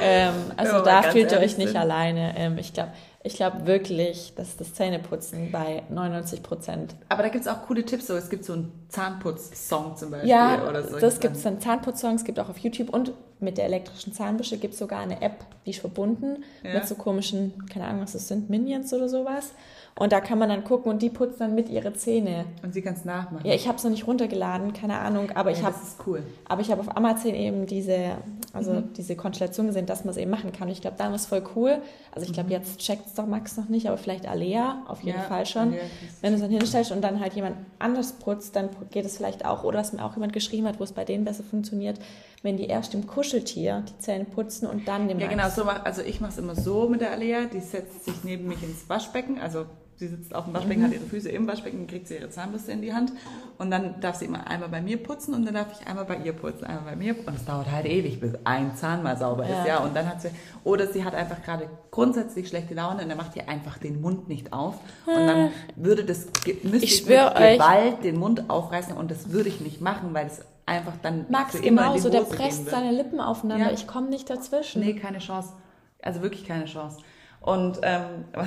[SPEAKER 2] Ähm, also da fühlt ihr euch nicht
[SPEAKER 1] sind.
[SPEAKER 2] alleine. Ähm, ich glaube ich glaub wirklich, dass das Zähneputzen bei 99 Prozent.
[SPEAKER 1] Aber da gibt es auch coole Tipps. So, es gibt so einen Zahnputz-Song zum Beispiel
[SPEAKER 2] Ja,
[SPEAKER 1] oder so.
[SPEAKER 2] das gibt es dann Zahnputzsongs, gibt auch auf YouTube und mit der elektrischen Zahnbürste gibt es sogar eine App, die ist verbunden ja. mit so komischen, keine Ahnung, was das sind, Minions oder sowas. Und da kann man dann gucken und die putzt dann mit ihre Zähne.
[SPEAKER 1] Und sie kann es nachmachen.
[SPEAKER 2] Ja, ich habe es noch nicht runtergeladen, keine Ahnung, aber ja, ich habe.
[SPEAKER 1] Das ist cool.
[SPEAKER 2] Aber ich habe auf Amazon eben diese, also mhm. diese Konstellation gesehen, dass man es eben machen kann. Und ich glaube, dann ist voll cool. Also ich glaube, mhm. jetzt checkt es doch Max noch nicht, aber vielleicht Alea auf jeden ja, Fall schon. Alea, Wenn du es dann hinstellst und dann halt jemand anders putzt, dann geht es vielleicht auch. Oder was mir auch jemand geschrieben hat, wo es bei denen besser funktioniert, wenn die erst dem Kuscheltier die Zähne putzen und dann dem
[SPEAKER 1] Ja, Max. genau, so mach, also ich mache es immer so mit der Alea, die setzt sich neben mich ins Waschbecken, also Sie sitzt auf dem Waschbecken, mhm. hat ihre Füße im Waschbecken, kriegt sie ihre Zahnbürste in die Hand und dann darf sie immer einmal bei mir putzen und dann darf ich einmal bei ihr putzen, einmal bei mir und es dauert halt ewig, bis ein Zahn mal sauber ja. ist, ja. Und dann hat sie, oder sie hat einfach gerade grundsätzlich schlechte Laune und dann macht ihr einfach den Mund nicht auf und dann würde das, müsste ich, mit Gewalt den Mund aufreißen und das würde ich nicht machen, weil es einfach dann
[SPEAKER 2] Max immer genauso, der presst seine Lippen aufeinander, ja. ich komme nicht dazwischen.
[SPEAKER 1] Nee, keine Chance. Also wirklich keine Chance. Und ähm,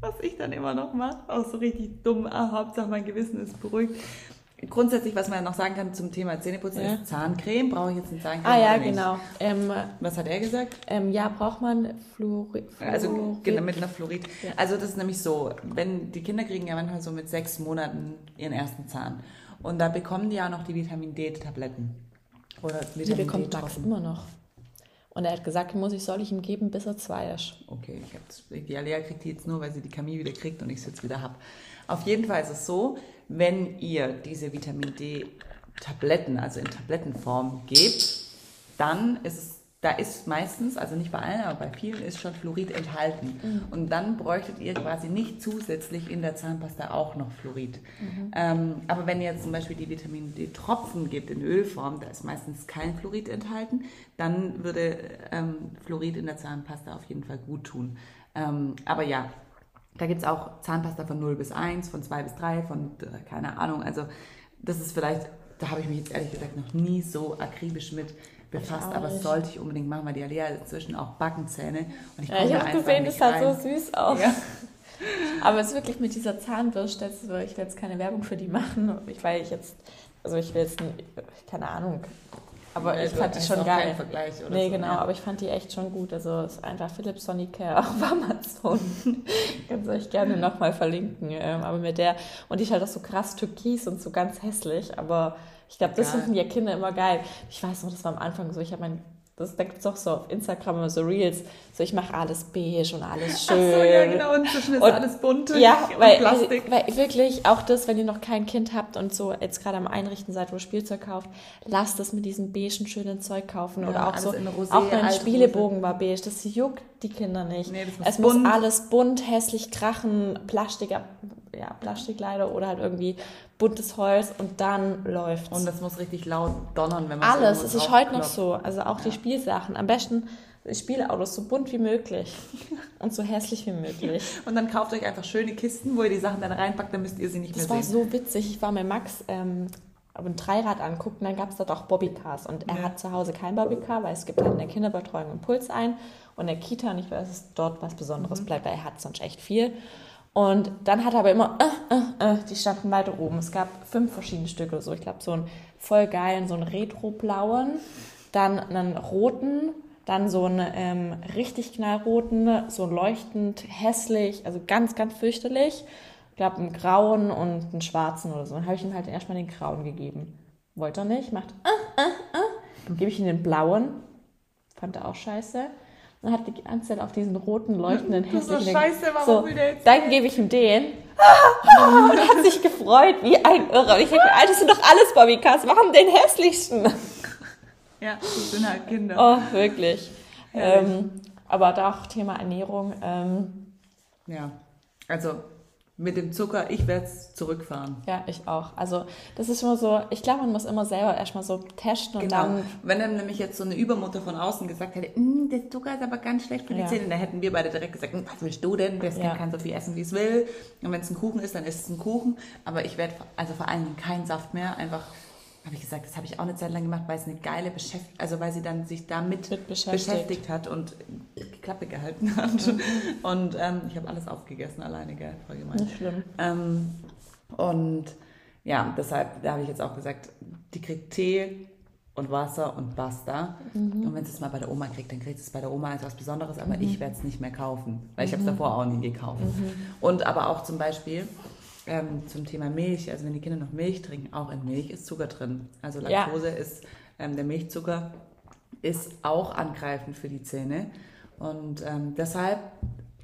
[SPEAKER 1] was ich dann immer noch mache, auch so richtig dumm, ah, Hauptsache mein Gewissen ist beruhigt. Grundsätzlich, was man noch sagen kann zum Thema Zähneputzen, ja. ist Zahncreme. Brauche ich jetzt eine Zahncreme?
[SPEAKER 2] Ah ja, genau. Ähm,
[SPEAKER 1] was hat er gesagt?
[SPEAKER 2] Ähm, ja, braucht man Fluorid.
[SPEAKER 1] Also genau, mit einer Fluorid. Ja. Also das ist nämlich so, wenn die Kinder kriegen ja manchmal so mit sechs Monaten ihren ersten Zahn. Und da bekommen die ja noch die Vitamin D-Tabletten.
[SPEAKER 2] Oder Vitamin die bekommt Max immer noch. Und er hat gesagt, muss ich, soll ich ihm geben, bis er zwei ist.
[SPEAKER 1] Okay, die Alea kriegt die jetzt nur, weil sie die Camille wieder kriegt und ich es jetzt wieder habe. Auf jeden Fall ist es so, wenn ihr diese Vitamin D-Tabletten, also in Tablettenform gebt, dann ist es da ist meistens, also nicht bei allen, aber bei vielen ist schon Fluorid enthalten. Mhm. Und dann bräuchtet ihr quasi nicht zusätzlich in der Zahnpasta auch noch Fluorid. Mhm. Ähm, aber wenn ihr jetzt zum Beispiel die Vitamin D-Tropfen gebt in Ölform, da ist meistens kein Fluorid enthalten, dann würde ähm, Fluorid in der Zahnpasta auf jeden Fall gut tun. Ähm, aber ja, da gibt es auch Zahnpasta von 0 bis 1, von 2 bis 3, von äh, keine Ahnung. Also das ist vielleicht, da habe ich mich jetzt ehrlich gesagt noch nie so akribisch mit befasst, aber das sollte ich unbedingt machen, weil die Alia hat inzwischen auch Backenzähne. Und
[SPEAKER 2] ich, ja, ich habe gesehen, das sah so süß aus. Ja. Aber es ist wirklich mit dieser Zahnbürste, ich will jetzt keine Werbung für die machen, weil ich jetzt, also ich will jetzt, keine Ahnung, aber ja, ich fand die schon geil. Vergleich oder nee, so, genau, ja. aber ich fand die echt schon gut. Also es ist einfach Philips Sonicare auf Amazon. Kannst euch gerne nochmal verlinken. Ähm, aber mit der, und die ist halt auch so krass türkis und so ganz hässlich, aber ich glaube, das finden ja Kinder immer geil. Ich weiß noch, das war am Anfang so, ich habe mein das, da gibt es auch so auf Instagram immer so Reels, so ich mache alles beige und alles schön. Ach so, ja genau, und inzwischen ist und, alles bunt ja, und weil, Plastik. Weil, weil wirklich auch das, wenn ihr noch kein Kind habt und so jetzt gerade am Einrichten seid, wo Spielzeug kauft, lasst das mit diesem beigen schönen Zeug kaufen ja, oder auch so, Rosé, auch mein Spielebogen war beige, das juckt die Kinder nicht. Nee, es bunt. muss alles bunt, hässlich krachen, Plastik, ja, Plastik leider oder halt irgendwie buntes Holz und dann läuft
[SPEAKER 1] Und das muss richtig laut donnern,
[SPEAKER 2] wenn man Alles, es ist heute noch so. Also auch ja. die Spielsachen. Am besten Spielautos so bunt wie möglich und so hässlich wie möglich.
[SPEAKER 1] und dann kauft euch einfach schöne Kisten, wo ihr die Sachen dann reinpackt, dann müsst ihr sie nicht
[SPEAKER 2] das
[SPEAKER 1] mehr
[SPEAKER 2] sehen. Das war so witzig. Ich war mit Max ähm, ein Dreirad angucken, dann gab es dort auch Bobbycars. Und er ja. hat zu Hause kein Bobbycar, weil es gibt halt in der Kinderbetreuung einen Puls ein und in der Kita nicht, weil es dort was Besonderes mhm. bleibt, weil er hat sonst echt viel. Und dann hat er aber immer, äh, äh, äh, die standen weiter oben. Es gab fünf verschiedene Stücke so. Ich glaube, so einen voll geilen, so einen retro-blauen, dann einen roten, dann so einen ähm, richtig knallroten, so leuchtend hässlich, also ganz, ganz fürchterlich. Ich glaube, einen grauen und einen schwarzen oder so. Dann habe ich ihm halt erstmal den grauen gegeben. Wollte er nicht, macht, äh, äh, äh. Dann gebe ich ihm den blauen. Fand er auch scheiße und hat die ganze Zeit auf diesen roten, leuchtenden, hässlichen... So scheiße, warum so, will der jetzt Dann gebe ich ihm den. und hat sich gefreut, wie ein Irrer. Und ich denke, Alter, das sind doch alles Bobbycars. Warum den hässlichsten?
[SPEAKER 1] Ja, das sind halt Kinder.
[SPEAKER 2] Oh, wirklich. Ähm, aber da auch Thema Ernährung. Ähm,
[SPEAKER 1] ja, also mit dem Zucker, ich werde es zurückfahren.
[SPEAKER 2] Ja, ich auch. Also das ist immer so, ich glaube, man muss immer selber erstmal so testen und genau. dann...
[SPEAKER 1] Wenn dann nämlich jetzt so eine Übermutter von außen gesagt hätte, hm, der Zucker ist aber ganz schlecht für die ja. Zähne, dann hätten wir beide direkt gesagt, hm, was willst du denn? Das Kind ja. kann so viel essen, wie es will. Und wenn es ein Kuchen ist, dann ist es ein Kuchen. Aber ich werde also vor allen Dingen keinen Saft mehr, einfach habe ich gesagt, das habe ich auch eine Zeit lang gemacht, weil es eine geile Beschäftigung, also weil sie dann sich damit beschäftigt. beschäftigt. hat und die Klappe gehalten hat. Mhm. Und ähm, ich habe alles aufgegessen alleine, gell? Voll gemein. Nicht schlimm. Ähm, und ja, deshalb, da habe ich jetzt auch gesagt, die kriegt Tee und Wasser und basta. Mhm. Und wenn es es mal bei der Oma kriegt, dann kriegt es bei der Oma als was Besonderes, aber mhm. ich werde es nicht mehr kaufen, weil ich habe es davor auch nie gekauft. Mhm. Und aber auch zum Beispiel ähm, zum Thema Milch, also wenn die Kinder noch Milch trinken, auch in Milch ist Zucker drin. Also Laktose ja. ist, ähm, der Milchzucker ist auch angreifend für die Zähne. Und ähm, deshalb,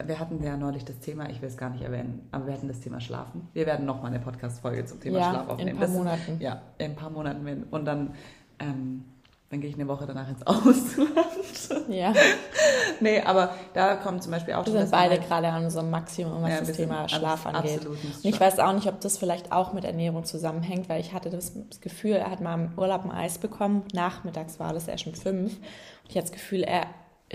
[SPEAKER 1] wir hatten ja neulich das Thema, ich will es gar nicht erwähnen, aber wir hatten das Thema Schlafen. Wir werden nochmal eine Podcast-Folge zum Thema ja, Schlaf aufnehmen. In ein paar das, Monaten. Ja, in ein paar Monaten. Und dann ähm, dann gehe ich eine Woche danach ins Ausland. Ja. nee, aber da kommt zum Beispiel auch...
[SPEAKER 2] Wir sind beide halt, gerade an unserem Maximum, was ja, das Thema Schlaf angeht. Und ich weiß auch nicht, ob das vielleicht auch mit Ernährung zusammenhängt, weil ich hatte das Gefühl, er hat mal im Urlaub ein Eis bekommen. Nachmittags war das, er schon fünf. Und ich hatte das Gefühl, er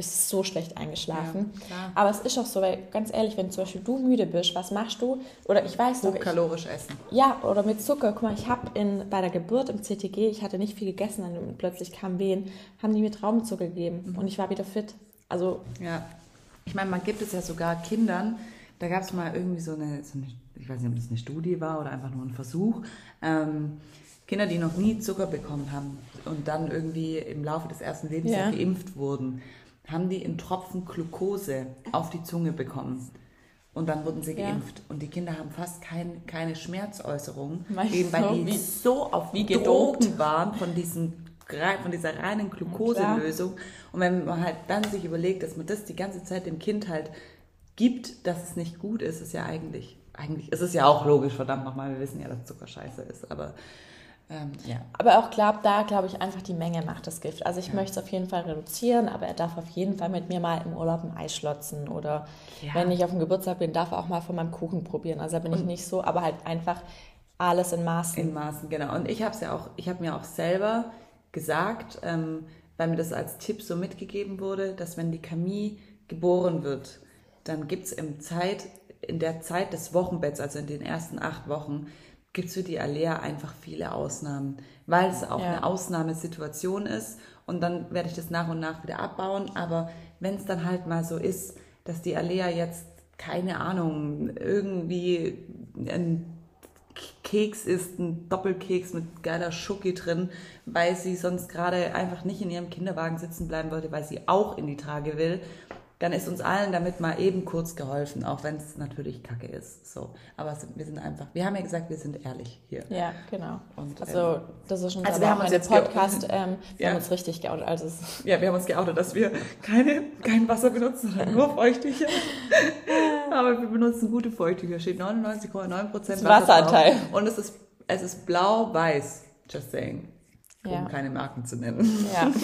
[SPEAKER 2] ist so schlecht eingeschlafen. Ja, Aber es ist auch so, weil ganz ehrlich, wenn zum Beispiel du müde bist, was machst du? Oder ich weiß
[SPEAKER 1] noch. kalorisch essen.
[SPEAKER 2] Ja, oder mit Zucker. Guck mal, ich habe bei der Geburt im CTG, ich hatte nicht viel gegessen und plötzlich kam Wehen, haben die mir Traubenzucker gegeben mhm. und ich war wieder fit. Also.
[SPEAKER 1] Ja. Ich meine, man gibt es ja sogar Kindern, da gab es mal irgendwie so eine, so eine, ich weiß nicht, ob das eine Studie war oder einfach nur ein Versuch. Ähm, Kinder, die noch nie Zucker bekommen haben und dann irgendwie im Laufe des ersten Lebens ja. geimpft wurden, haben die in Tropfen Glucose auf die Zunge bekommen. Und dann wurden sie geimpft. Ja. Und die Kinder haben fast kein, keine Schmerzäußerung, eben weil so, die so auf wie Drogen waren von, diesen, von dieser reinen Glukoselösung. Und wenn man halt dann sich überlegt, dass man das die ganze Zeit dem Kind halt gibt, dass es nicht gut ist, ist ja eigentlich, eigentlich ist es ja auch logisch, verdammt nochmal, wir wissen ja, dass Zucker scheiße ist, aber
[SPEAKER 2] ähm, ja. Aber auch klar, da glaube ich einfach, die Menge macht das Gift. Also ich ja. möchte es auf jeden Fall reduzieren, aber er darf auf jeden Fall mit mir mal im Urlaub ein Eis schlotzen oder ja. wenn ich auf dem Geburtstag bin, darf er auch mal von meinem Kuchen probieren. Also da bin Und ich nicht so, aber halt einfach alles in Maßen.
[SPEAKER 1] In Maßen, genau. Und ich habe es ja auch, ich habe mir auch selber gesagt, ähm, weil mir das als Tipp so mitgegeben wurde, dass wenn die Camille geboren wird, dann gibt es im Zeit, in der Zeit des Wochenbetts, also in den ersten acht Wochen, gibt es für die Alea einfach viele Ausnahmen, weil es auch ja. eine Ausnahmesituation ist und dann werde ich das nach und nach wieder abbauen. Aber wenn es dann halt mal so ist, dass die Alea jetzt, keine Ahnung, irgendwie ein Keks ist, ein Doppelkeks mit geiler Schoki drin, weil sie sonst gerade einfach nicht in ihrem Kinderwagen sitzen bleiben wollte, weil sie auch in die Trage will dann ist uns allen damit mal eben kurz geholfen, auch wenn es natürlich kacke ist. So. Aber wir sind einfach, wir haben ja gesagt, wir sind ehrlich hier.
[SPEAKER 2] Ja, genau. Und, also ähm, das ist schon also wir haben uns jetzt Podcast, ähm, wir ja. haben uns richtig geoutet. Also
[SPEAKER 1] ja, wir haben uns geoutet, dass wir keine, kein Wasser benutzen, sondern nur Feuchttücher. Aber wir benutzen gute Feuchttücher. Steht 99,9 Prozent
[SPEAKER 2] Wasser Wasseranteil.
[SPEAKER 1] Und es ist, es ist blau-weiß. Just saying. Um ja. keine Marken zu nennen. Ja.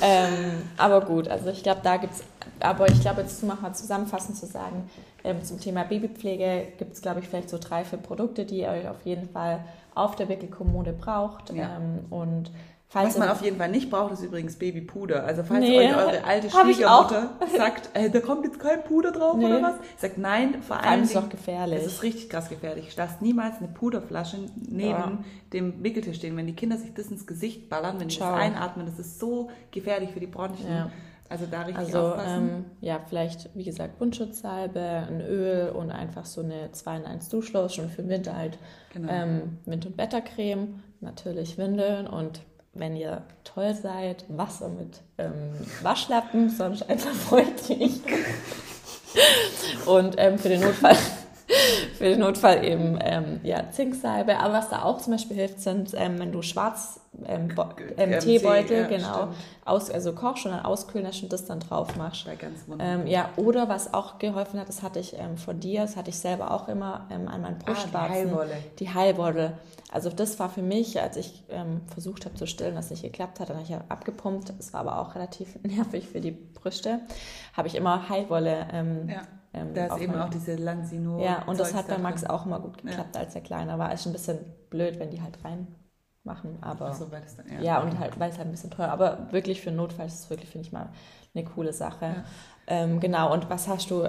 [SPEAKER 2] ähm, aber gut, also ich glaube, da gibt es, aber ich glaube, jetzt mal zusammenfassend zu sagen, ähm, zum Thema Babypflege gibt es, glaube ich, vielleicht so drei, vier Produkte, die ihr euch auf jeden Fall auf der Wickelkommode braucht. Ja. Ähm, und
[SPEAKER 1] Falls Was man auf jeden Fall nicht braucht, ist übrigens Babypuder. Also falls nee, euch eure alte Schwiegermutter sagt, ey, da kommt jetzt kein Puder drauf nee. oder was, sagt nein, vor allem
[SPEAKER 2] ist doch gefährlich.
[SPEAKER 1] Es ist richtig krass gefährlich. Lasst niemals eine Puderflasche neben ja. dem Wickeltisch stehen. Wenn die Kinder sich das ins Gesicht ballern, wenn die Ciao. das einatmen, das ist so gefährlich für die Bronchien. Ja. Also da richtig also, aufpassen. Ähm,
[SPEAKER 2] ja, vielleicht, wie gesagt, Buntschutzsalbe, ein Öl und einfach so eine 2 in 1 Duschlos, schon für den Winter halt genau. ähm, Wind- und Wettercreme, natürlich Windeln und wenn ihr toll seid, Wasser mit ähm, Waschlappen, sonst einfach freundlich. Und ähm, für den Notfall für den Notfall eben ähm, ja, Zinksalbe. Aber was da auch zum Beispiel hilft, sind, ähm, wenn du schwarz ähm, ähm, Teebeutel, ja, genau, aus, also kochst und dann auskühlen lässt und das dann drauf machst. Ganz ähm, ja, oder was auch geholfen hat, das hatte ich ähm, von dir, das hatte ich selber auch immer ähm, an meinen Brustwarzen. Ah, die Heilwolle. Die Heilwolle. Also das war für mich, als ich ähm, versucht habe zu stillen, was nicht geklappt hat, dann habe ich abgepumpt. Es war aber auch relativ nervig für die Brüste. Habe ich immer Heilwolle ähm, ja
[SPEAKER 1] ähm, da ist eben auch diese Lansino.
[SPEAKER 2] Ja, und das hat bei Max auch immer gut geklappt, ja. als er kleiner war. Ist schon ein bisschen blöd, wenn die halt reinmachen, aber so, weil das dann, ja, ja und halt, weil es halt ein bisschen teuer. Aber wirklich für Notfall ist es wirklich, finde ich mal, eine coole Sache. Ja. Ähm, genau, und was hast du?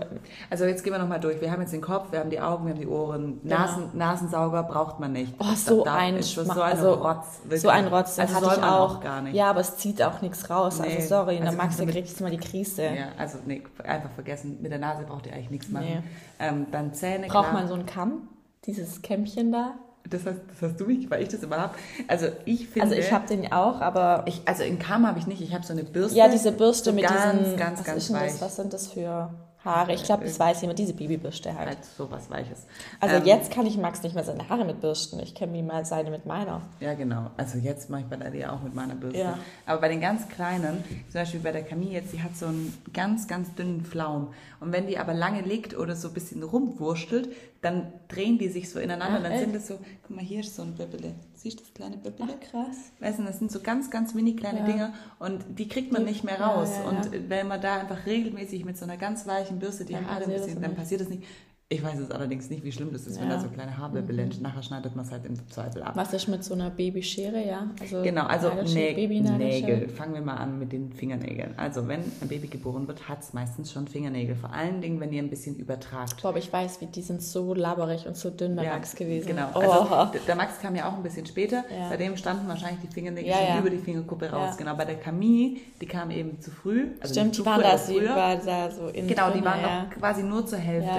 [SPEAKER 1] Also jetzt gehen wir nochmal durch. Wir haben jetzt den Kopf, wir haben die Augen, wir haben die Ohren. Genau. Nasen, Nasensauger braucht man nicht.
[SPEAKER 2] Oh, so da, ein
[SPEAKER 1] ist so ein also, Rotz.
[SPEAKER 2] Wirklich. So ein Rotz, den also hatte ich auch. auch. gar nicht. Ja, aber es zieht auch nichts raus. Also nee. Also sorry, also der kriegt jetzt mal die Krise.
[SPEAKER 1] Ja, also nee, einfach vergessen. Mit der Nase braucht ihr eigentlich nichts machen. Nee. Ähm, dann Zähne,
[SPEAKER 2] Braucht klar. man so einen Kamm? Dieses Kämmchen da?
[SPEAKER 1] Das hast, das hast du mich, weil ich das immer habe. Also ich finde.
[SPEAKER 2] Also ich habe den auch, aber.
[SPEAKER 1] Ich, also in Karma habe ich nicht. Ich habe so eine Bürste.
[SPEAKER 2] Ja, diese Bürste
[SPEAKER 1] so
[SPEAKER 2] mit
[SPEAKER 1] ganz,
[SPEAKER 2] diesen.
[SPEAKER 1] ganz,
[SPEAKER 2] was
[SPEAKER 1] ganz
[SPEAKER 2] ist denn
[SPEAKER 1] weich.
[SPEAKER 2] das? Was sind das für Haare? Ich glaube, das weiß jemand, diese Babybürste halt.
[SPEAKER 1] Halt so was Weiches.
[SPEAKER 2] Also
[SPEAKER 1] Ähm,
[SPEAKER 2] jetzt kann ich Max nicht mehr seine Haare mit bürsten. Ich kenne wie mal seine mit meiner.
[SPEAKER 1] Ja, genau. Also jetzt mache ich bei der Lea auch mit meiner Bürste.
[SPEAKER 2] Ja.
[SPEAKER 1] Aber bei den ganz kleinen, zum Beispiel bei der Camille jetzt, die hat so einen ganz, ganz dünnen Pflaum. Und wenn die aber lange liegt oder so ein bisschen rumwurschtelt, dann drehen die sich so ineinander.
[SPEAKER 2] Ach,
[SPEAKER 1] dann
[SPEAKER 2] echt?
[SPEAKER 1] sind das so, guck mal, hier ist so ein Böbbele. Siehst du das kleine Böbbele?
[SPEAKER 2] krass.
[SPEAKER 1] Weißt du, das sind so ganz, ganz mini kleine
[SPEAKER 2] Ja.
[SPEAKER 1] Dinger und die kriegt man
[SPEAKER 2] Die-
[SPEAKER 1] nicht mehr raus.
[SPEAKER 2] ja, ja.
[SPEAKER 1] Und wenn man da einfach regelmäßig mit so einer ganz weichen Bürste die
[SPEAKER 2] Dann
[SPEAKER 1] Haare ein bisschen, dann passiert das nicht. Ich weiß es allerdings nicht, wie schlimm das ist, wenn
[SPEAKER 2] Ja. Mhm.
[SPEAKER 1] da so kleine Haarbübbel entstehen. Nachher schneidet man es halt im Zweifel ab.
[SPEAKER 2] Was ist mit so einer Babyschere, ja? Also
[SPEAKER 1] Genau, also Nä. Nägel. Fangen wir mal an mit den Fingernägeln. Also wenn ein Baby geboren wird, hat es meistens schon Fingernägel. Vor allen Dingen, wenn ihr ein bisschen übertragt.
[SPEAKER 2] Boah, aber ich weiß, wie die sind so labberig und so dünn bei
[SPEAKER 1] Ja,
[SPEAKER 2] Max gewesen.
[SPEAKER 1] Genau.
[SPEAKER 2] Oh.
[SPEAKER 1] Also, der Max kam ja auch ein bisschen später.
[SPEAKER 2] Ja.
[SPEAKER 1] Bei dem standen wahrscheinlich die Fingernägel schon über die Fingerkuppe raus. Genau. Bei der Camille, die kam eben zu früh. Also
[SPEAKER 2] Stimmt, die waren
[SPEAKER 1] früh,
[SPEAKER 2] da,
[SPEAKER 1] aber
[SPEAKER 2] sie war da so in
[SPEAKER 1] Genau, die waren
[SPEAKER 2] ja.
[SPEAKER 1] noch quasi nur zur Hälfte.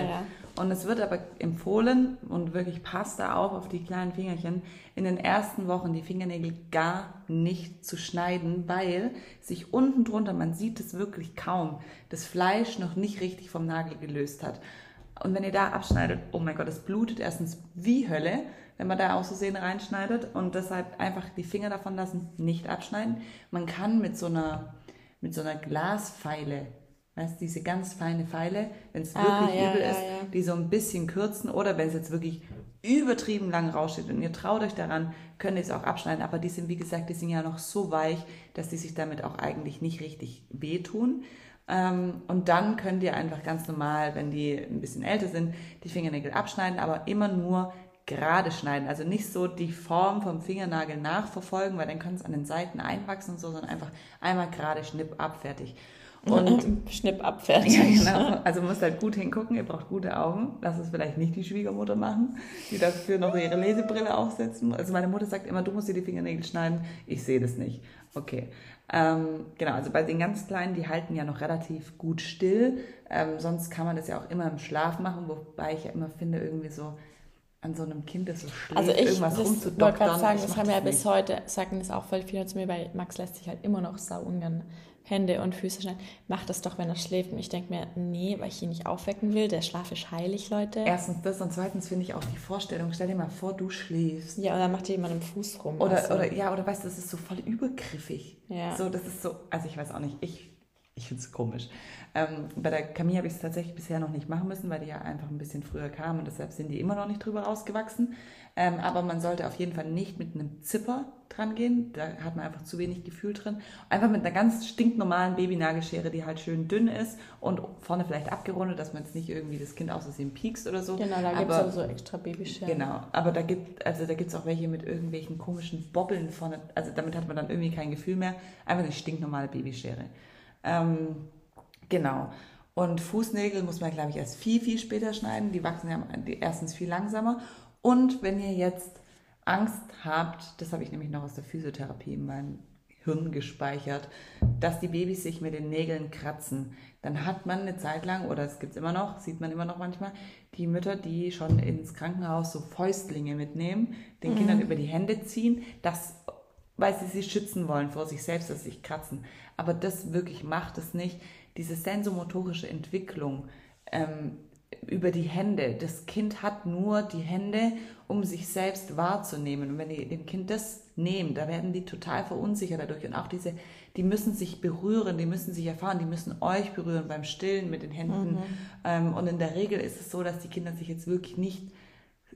[SPEAKER 1] Und es wird aber empfohlen und wirklich passt da auch auf die kleinen Fingerchen, in den ersten Wochen die Fingernägel gar nicht zu schneiden, weil sich unten drunter, man sieht es wirklich kaum, das Fleisch noch nicht richtig vom Nagel gelöst hat. Und wenn ihr da abschneidet, oh mein Gott, es blutet erstens wie Hölle, wenn man da aus Versehen reinschneidet und deshalb einfach die Finger davon lassen, nicht abschneiden. Man kann mit so einer, mit so einer Glasfeile, weißt du, diese ganz feine Feile, wenn es
[SPEAKER 2] Ah,
[SPEAKER 1] wirklich
[SPEAKER 2] ja,
[SPEAKER 1] übel
[SPEAKER 2] ja,
[SPEAKER 1] ist,
[SPEAKER 2] ja.
[SPEAKER 1] die so ein bisschen kürzen oder wenn es jetzt wirklich übertrieben lang raussteht und ihr traut euch daran, könnt ihr es auch abschneiden, aber die sind, wie gesagt, die sind ja noch so weich, dass die sich damit auch eigentlich nicht richtig wehtun. Ähm, und dann könnt ihr einfach ganz normal, wenn die ein bisschen älter sind, die Fingernägel abschneiden, aber immer nur gerade schneiden. Also nicht so die Form vom Fingernagel nachverfolgen, weil dann kann es an den Seiten einwachsen und so, sondern einfach einmal gerade schnipp ab, fertig. Und
[SPEAKER 2] Schnipp ab, fertig.
[SPEAKER 1] ja, genau. Also man muss halt gut hingucken, ihr braucht gute Augen. Lass es vielleicht nicht die Schwiegermutter machen, die dafür noch ihre Lesebrille aufsetzen muss. Also meine Mutter sagt immer, du musst dir die Fingernägel schneiden. Ich sehe das nicht. Okay. Ähm, genau, also bei den ganz Kleinen, die halten ja noch relativ gut still. Ähm, sonst kann man das ja auch immer im Schlaf machen, wobei ich ja immer finde, irgendwie so an so einem Kind, das so schläft,
[SPEAKER 2] Also ich
[SPEAKER 1] irgendwas
[SPEAKER 2] das wollte
[SPEAKER 1] rumzudoktern.
[SPEAKER 2] gerade sagen,
[SPEAKER 1] ich
[SPEAKER 2] das haben ja bis heute, sagen das auch voll viele zu mir, weil Max lässt sich halt immer noch sau ungern Hände und Füße schneiden. Macht das doch, wenn er schläft. Und ich denke mir, nee, weil ich ihn nicht aufwecken will. Der Schlaf ist heilig, Leute.
[SPEAKER 1] Erstens das und zweitens finde ich auch die Vorstellung, stell dir mal vor, du schläfst.
[SPEAKER 2] Ja, dann macht jemand im Fuß rum.
[SPEAKER 1] Oder,
[SPEAKER 2] du.
[SPEAKER 1] oder, ja, oder weißt du, das ist so voll übergriffig.
[SPEAKER 2] Ja.
[SPEAKER 1] So, das ist so, also ich weiß auch nicht, ich, ich finde es komisch. Ähm, bei der Camille habe ich es tatsächlich bisher noch nicht machen müssen, weil die ja einfach ein bisschen früher kam und deshalb sind die immer noch nicht drüber rausgewachsen. Ähm, aber man sollte auf jeden Fall nicht mit einem Zipper dran gehen, da hat man einfach zu wenig Gefühl drin. Einfach mit einer ganz stinknormalen Babynagelschere, die halt schön dünn ist und vorne vielleicht abgerundet, dass man jetzt nicht irgendwie das Kind aus Versehen piekst oder so.
[SPEAKER 2] Genau, da gibt es so extra Babyscheren.
[SPEAKER 1] Genau, aber da gibt also da gibt's auch welche mit irgendwelchen komischen Bobbeln vorne. Also damit hat man dann irgendwie kein Gefühl mehr. Einfach eine stinknormale Babyschere. Ähm, genau. Und Fußnägel muss man, glaube ich, erst viel, viel später schneiden. Die wachsen ja erstens viel langsamer. Und wenn ihr jetzt Angst habt, das habe ich nämlich noch aus der Physiotherapie in meinem Hirn gespeichert, dass die Babys sich mit den Nägeln kratzen, dann hat man eine Zeit lang, oder es gibt's immer noch, sieht man immer noch manchmal, die Mütter, die schon ins Krankenhaus so Fäustlinge mitnehmen, den Kindern über die Hände ziehen, das, weil sie sie schützen wollen vor sich selbst, dass sie sich kratzen. Aber das wirklich macht es nicht. Diese sensomotorische Entwicklung, ähm, über die Hände. Das Kind hat nur die Hände, um sich selbst wahrzunehmen. Und wenn ihr dem Kind das nehmt, da werden die total verunsichert dadurch. Und auch diese, die müssen sich berühren, die müssen sich erfahren, die müssen euch berühren beim Stillen mit den Händen. Ähm, und in der Regel ist es so, dass die Kinder sich jetzt wirklich nicht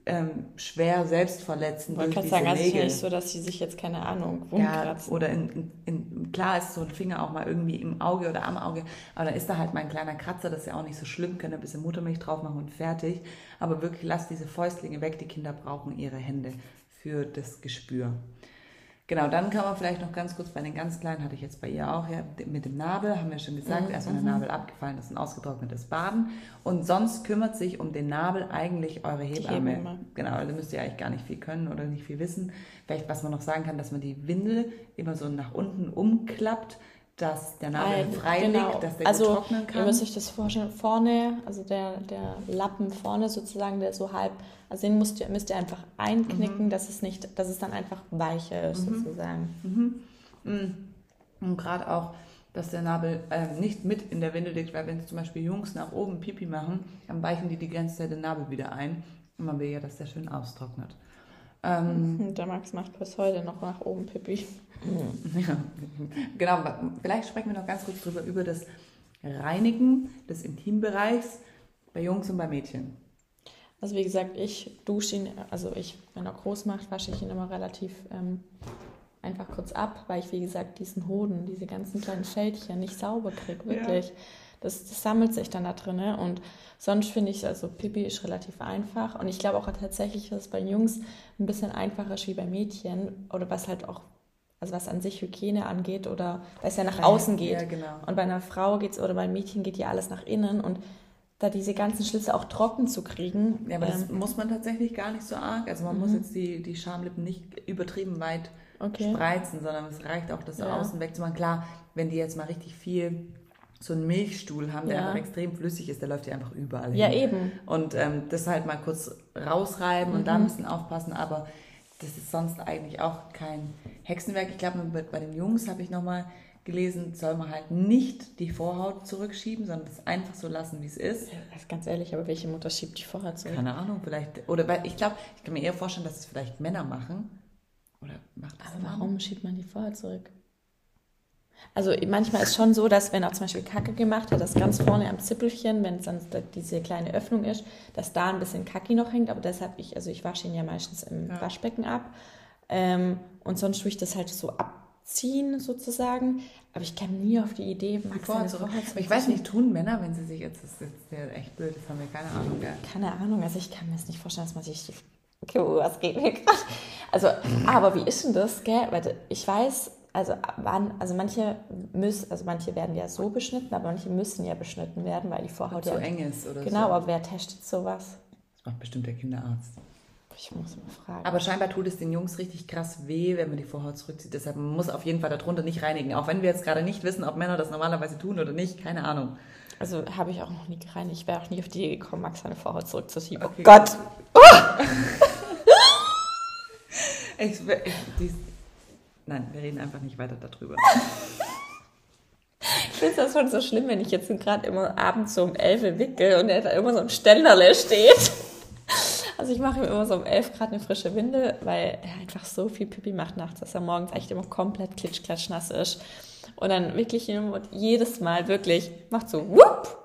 [SPEAKER 1] ähm, schwer selbst verletzen
[SPEAKER 2] Ich wollte
[SPEAKER 1] durch diese
[SPEAKER 2] sagen, also es ist ja
[SPEAKER 1] Nägel.
[SPEAKER 2] nicht so, dass sie sich jetzt, keine Ahnung,
[SPEAKER 1] Ja, oder in, in, klar ist so ein Finger auch mal irgendwie im Auge oder am Auge, aber dann ist da halt mal ein kleiner Kratzer, das ist ja auch nicht so schlimm, könnt ihr ein bisschen Muttermilch drauf machen und fertig. Aber wirklich lasst diese Fäustlinge weg, die Kinder brauchen ihre Hände für das Gespür. Genau, dann kann man vielleicht noch ganz kurz bei den ganz Kleinen, hatte ich jetzt bei ihr auch, ja, mit dem Nabel, haben wir schon gesagt,
[SPEAKER 2] Mhm,
[SPEAKER 1] erstmal der Nabel abgefallen ist, ein ausgetrocknetes Baden. Und sonst kümmert sich um den Nabel eigentlich eure Hebamme.
[SPEAKER 2] Hebamme.
[SPEAKER 1] Genau, da müsst ihr eigentlich gar nicht viel können oder nicht viel wissen. Vielleicht, was man noch sagen kann, dass man die Windel immer so nach unten umklappt, dass der Nabel ah, frei genau. liegt, dass der
[SPEAKER 2] also, trocknen kann. Ihr müsst euch das vorstellen, vorne, also der, der Lappen vorne sozusagen, der so halb, also den müsst ihr, müsst ihr einfach einknicken, mhm. dass es nicht, dass es dann einfach weicher ist mhm. sozusagen.
[SPEAKER 1] Mhm. mhm. Und gerade auch, dass der Nabel äh, nicht mit in der Windel liegt, weil wenn zum Beispiel Jungs nach oben Pipi machen, dann weichen die die ganze Zeit den Nabel wieder ein. Und man will ja, dass der schön austrocknet.
[SPEAKER 2] Ähm, der Max macht bis heute noch nach oben Pipi.
[SPEAKER 1] Ja, genau. Vielleicht sprechen wir noch ganz kurz drüber über das Reinigen des Intimbereichs bei Jungs und bei Mädchen.
[SPEAKER 2] Also wie gesagt, ich dusche ihn, also ich, wenn er groß macht, wasche ich ihn immer relativ ähm, einfach kurz ab, weil ich, wie gesagt, diesen Hoden, diese ganzen kleinen Fältchen nicht sauber kriege, wirklich. Ja. Das, das, sammelt sich dann da drin. Und sonst finde ich, also Pipi ist relativ einfach. Und ich glaube auch tatsächlich, dass es bei Jungs ein bisschen einfacher ist wie bei Mädchen. Oder was halt auch, also was an sich Hygiene angeht oder weil es ja nach außen geht. Ja, genau. Und bei einer Frau geht es, oder bei einem Mädchen geht ja alles nach innen. Und da diese ganzen Schlitze auch trocken zu kriegen.
[SPEAKER 1] Ja, aber ähm, das muss man tatsächlich gar nicht so arg. Also man mhm. muss jetzt die, die Schamlippen nicht übertrieben weit okay. spreizen, sondern es reicht auch, das ja. außen wegzumachen. Klar, wenn die jetzt mal richtig viel so einen Milchstuhl haben, der ja. einfach extrem flüssig ist, der läuft ja einfach überall
[SPEAKER 2] ja, hin. Ja, eben.
[SPEAKER 1] Und ähm, das halt mal kurz rausreiben mhm. und da ein bisschen aufpassen, aber das ist sonst eigentlich auch kein Hexenwerk. Ich glaube, bei den Jungs habe ich nochmal gelesen, soll man halt nicht die Vorhaut zurückschieben, sondern das einfach so lassen, wie es ist.
[SPEAKER 2] Ja, ganz ehrlich, aber welche Mutter schiebt die Vorhaut zurück?
[SPEAKER 1] Keine Ahnung, vielleicht. Oder weil ich glaube, ich kann mir eher vorstellen, dass es vielleicht Männer machen. Oder
[SPEAKER 2] macht das Aber warum schiebt man die Vorhaut zurück? Also manchmal ist schon so, dass wenn er zum Beispiel Kacke gemacht hat, dass ganz vorne am Zippelchen, wenn es dann diese kleine Öffnung ist, dass da ein bisschen Kacki noch hängt. Aber deshalb, ich, also ich wasche ihn ja meistens im ja. Waschbecken ab. Ähm, und sonst tue ich das halt so abziehen sozusagen. Aber ich kam nie auf die Idee,
[SPEAKER 1] Max seine Vorhaut Ich weiß nicht, tun Männer, wenn sie sich jetzt, das ist jetzt echt blöd, das haben wir keine Ahnung. Gell?
[SPEAKER 2] Keine Ahnung, also ich kann mir das nicht vorstellen, dass man sich Okay, was geht mir gerade? Also, aber wie ist denn das, gell? Weil ich weiß, also wann, also manche müssen, also manche werden ja so beschnitten, aber manche müssen ja beschnitten werden, weil die Vorhaut
[SPEAKER 1] ja eng ist oder
[SPEAKER 2] genau,
[SPEAKER 1] so.
[SPEAKER 2] aber wer testet sowas?
[SPEAKER 1] Das macht bestimmt der Kinderarzt.
[SPEAKER 2] Ich muss mal fragen.
[SPEAKER 1] Aber scheinbar tut es den Jungs richtig krass weh, wenn man die Vorhaut zurückzieht. Deshalb muss auf jeden Fall darunter nicht reinigen. Auch wenn wir jetzt gerade nicht wissen, ob Männer das normalerweise tun oder nicht, keine Ahnung.
[SPEAKER 2] Also habe ich auch noch nie gereinigt. Ich wäre auch nie auf die Idee gekommen, Max seine Vorhaut zurückzuschieben.
[SPEAKER 1] Okay. Oh Gott! Oh! ich, ich, die, Nein, wir reden einfach nicht weiter darüber.
[SPEAKER 2] Ich finde das schon so schlimm, wenn ich jetzt gerade immer abends so um 11 wickel und er da immer so ein Ständerle steht. Also ich mache ihm immer so um 11 Grad eine frische Windel, weil er einfach so viel Pipi macht nachts, dass er morgens echt immer komplett klitschklatschnass ist. Und dann wirklich jedes Mal wirklich macht so wupp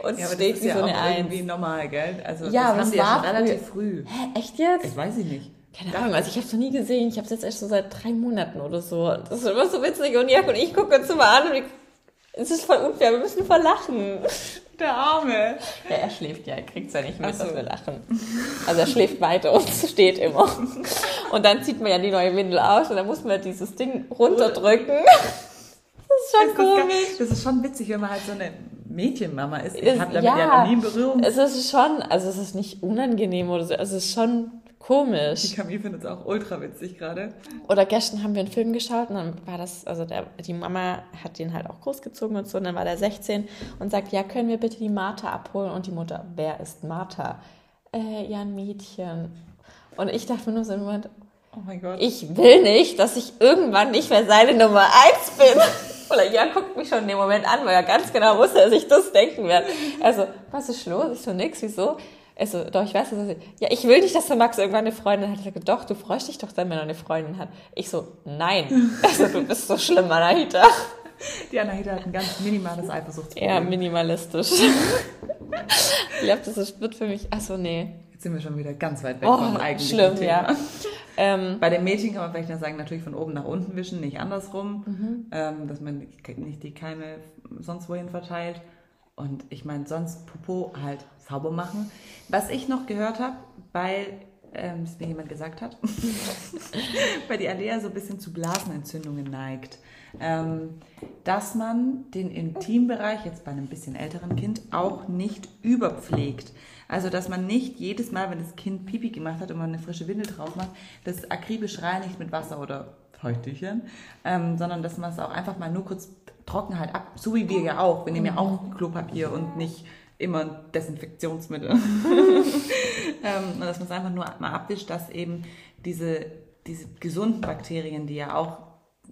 [SPEAKER 1] und ja, aber steht ist ja so auch irgendwie normal, gell? Also
[SPEAKER 2] ja,
[SPEAKER 1] das haben
[SPEAKER 2] die
[SPEAKER 1] ja schon relativ früh.
[SPEAKER 2] Hä, echt jetzt?
[SPEAKER 1] Das weiß ich nicht.
[SPEAKER 2] Keine Ahnung, also ich habe es noch nie gesehen. Ich habe es jetzt erst so seit drei Monaten oder so. Das ist immer so witzig. Und Jack und ich gucken uns immer an und ich, es ist voll unfair. Wir müssen voll lachen.
[SPEAKER 1] Der Arme.
[SPEAKER 2] Ja, er schläft ja. Er kriegt es ja nicht mit, so. dass wir lachen. Also er schläft weiter und steht immer. Und dann zieht man ja die neue Windel aus und dann muss man dieses Ding runterdrücken. Das ist schon das komisch.
[SPEAKER 1] Ist das ist schon witzig, wenn man halt so eine Mädchenmama ist. Ich habe damit ja, ja noch nie Berührung.
[SPEAKER 2] Es ist schon, also es ist nicht unangenehm oder so. Es ist schon Komisch.
[SPEAKER 1] Die Camille findet es auch ultra witzig gerade.
[SPEAKER 2] Oder gestern haben wir einen Film geschaut und dann war das, also der, die Mama hat den halt auch großgezogen und so und dann war der 16 und sagt, ja, können wir bitte die Martha abholen? Und die Mutter, wer ist Martha? Äh, ja, ein Mädchen. Und ich dachte mir nur so im Moment,
[SPEAKER 1] oh mein Gott.
[SPEAKER 2] Ich will nicht, dass ich irgendwann nicht mehr seine Nummer 1 bin. Oder ja, guckt mich schon in dem Moment an, weil er ganz genau wusste, dass ich das denken werde. Also, was ist los? Ich so, nix, wieso? Also, doch, ich weiß, dass ja, ich will nicht, dass der Max irgendwann eine Freundin hat. Er sagt, doch, du freust dich doch dann, wenn er eine Freundin hat. Ich so, nein. Also, du bist so schlimm, Anahita.
[SPEAKER 1] Die Anahita hat ein ganz minimales Eifersuchtsproblem.
[SPEAKER 2] Ja, minimalistisch. ich glaube, das ist, wird für mich, achso, nee.
[SPEAKER 1] Jetzt sind wir schon wieder ganz weit weg oh, vom eigentlichen schlimm, Thema. Ja. Ähm, Bei den Mädchen kann man vielleicht noch sagen, natürlich von oben nach unten wischen, nicht andersrum, mhm. ähm, dass man nicht die Keime sonst wohin verteilt. Und ich meine, sonst Popo halt sauber machen. Was ich noch gehört habe, weil ähm, es mir jemand gesagt hat, weil die Alea so ein bisschen zu Blasenentzündungen neigt, ähm, dass man den Intimbereich jetzt bei einem bisschen älteren Kind auch nicht überpflegt. Also, dass man nicht jedes Mal, wenn das Kind Pipi gemacht hat und man eine frische Windel drauf macht, das akribisch reinigt mit Wasser oder Feuchttüchern, ähm, sondern dass man es auch einfach mal nur kurz trocknen halt ab, so wie wir ja auch. Wir nehmen ja auch Klopapier und nicht immer Desinfektionsmittel. ähm, dass man es einfach nur mal abwischt, dass eben diese, diese gesunden Bakterien, die ja auch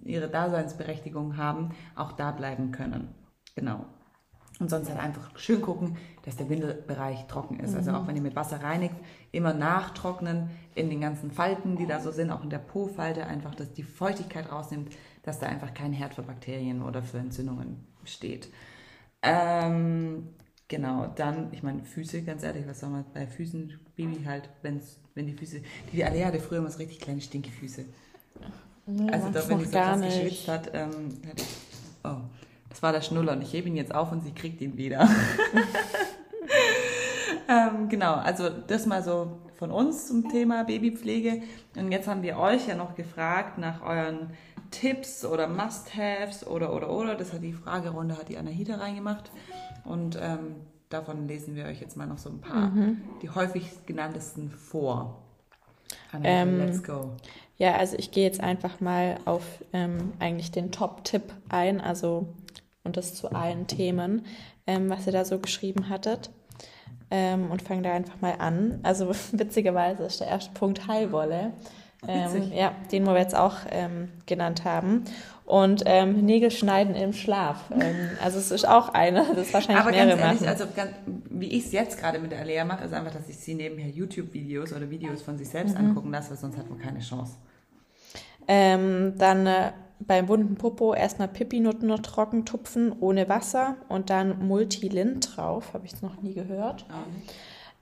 [SPEAKER 1] ihre Daseinsberechtigung haben, auch da bleiben können. Genau. Und sonst halt einfach schön gucken, dass der Windelbereich trocken ist. Also auch wenn ihr mit Wasser reinigt, immer nachtrocknen in den ganzen Falten, die da so sind, auch in der Po-Falte, einfach, dass die Feuchtigkeit rausnimmt, dass da einfach kein Herd für Bakterien oder für Entzündungen besteht. Ähm, genau, dann, ich meine, Füße, ganz ehrlich, was soll man bei Füßen, Baby halt, wenn's, wenn die Füße, die Alea hatte früher immer so richtig kleine Stinkefüße.
[SPEAKER 2] Nee,
[SPEAKER 1] Also da, wenn die so krass
[SPEAKER 2] nicht.
[SPEAKER 1] geschwitzt hat, ähm, ich, oh, das war der Schnuller und ich hebe ihn jetzt auf und sie kriegt ihn wieder. ähm, genau, also das mal so von uns zum Thema Babypflege. Und jetzt haben wir euch ja noch gefragt nach euren Tipps oder Must-Haves oder oder oder. Das hat die Fragerunde, hat die Anahita reingemacht. Und ähm, davon lesen wir euch jetzt mal noch so ein paar,
[SPEAKER 2] Mhm.
[SPEAKER 1] die häufig genanntesten vor. Anahita,
[SPEAKER 2] Ähm,
[SPEAKER 1] let's go.
[SPEAKER 2] Ja, also ich gehe jetzt einfach mal auf ähm, eigentlich den Top-Tipp ein, also und das zu allen Themen, ähm, was ihr da so geschrieben hattet. Ähm, und fange da einfach mal an. Also witzigerweise ist der erste Punkt Heilwolle. Ähm, ja, den wir jetzt auch ähm, genannt haben. Und ähm, Nägel schneiden im Schlaf. Ähm, also es ist auch eine, das wahrscheinlich
[SPEAKER 1] Aber
[SPEAKER 2] mehrere
[SPEAKER 1] ganz ehrlich,
[SPEAKER 2] machen.
[SPEAKER 1] also ganz, wie ich es jetzt gerade mit der Alea mache, ist einfach, dass ich sie nebenher YouTube-Videos oder Videos von sich
[SPEAKER 2] Mhm.
[SPEAKER 1] selbst angucken lasse, weil sonst hat man keine Chance.
[SPEAKER 2] Ähm, dann äh, beim wunden Popo erstmal Pipi-Nutten noch trocken tupfen ohne Wasser und dann Multilint drauf. Habe ich es noch nie gehört.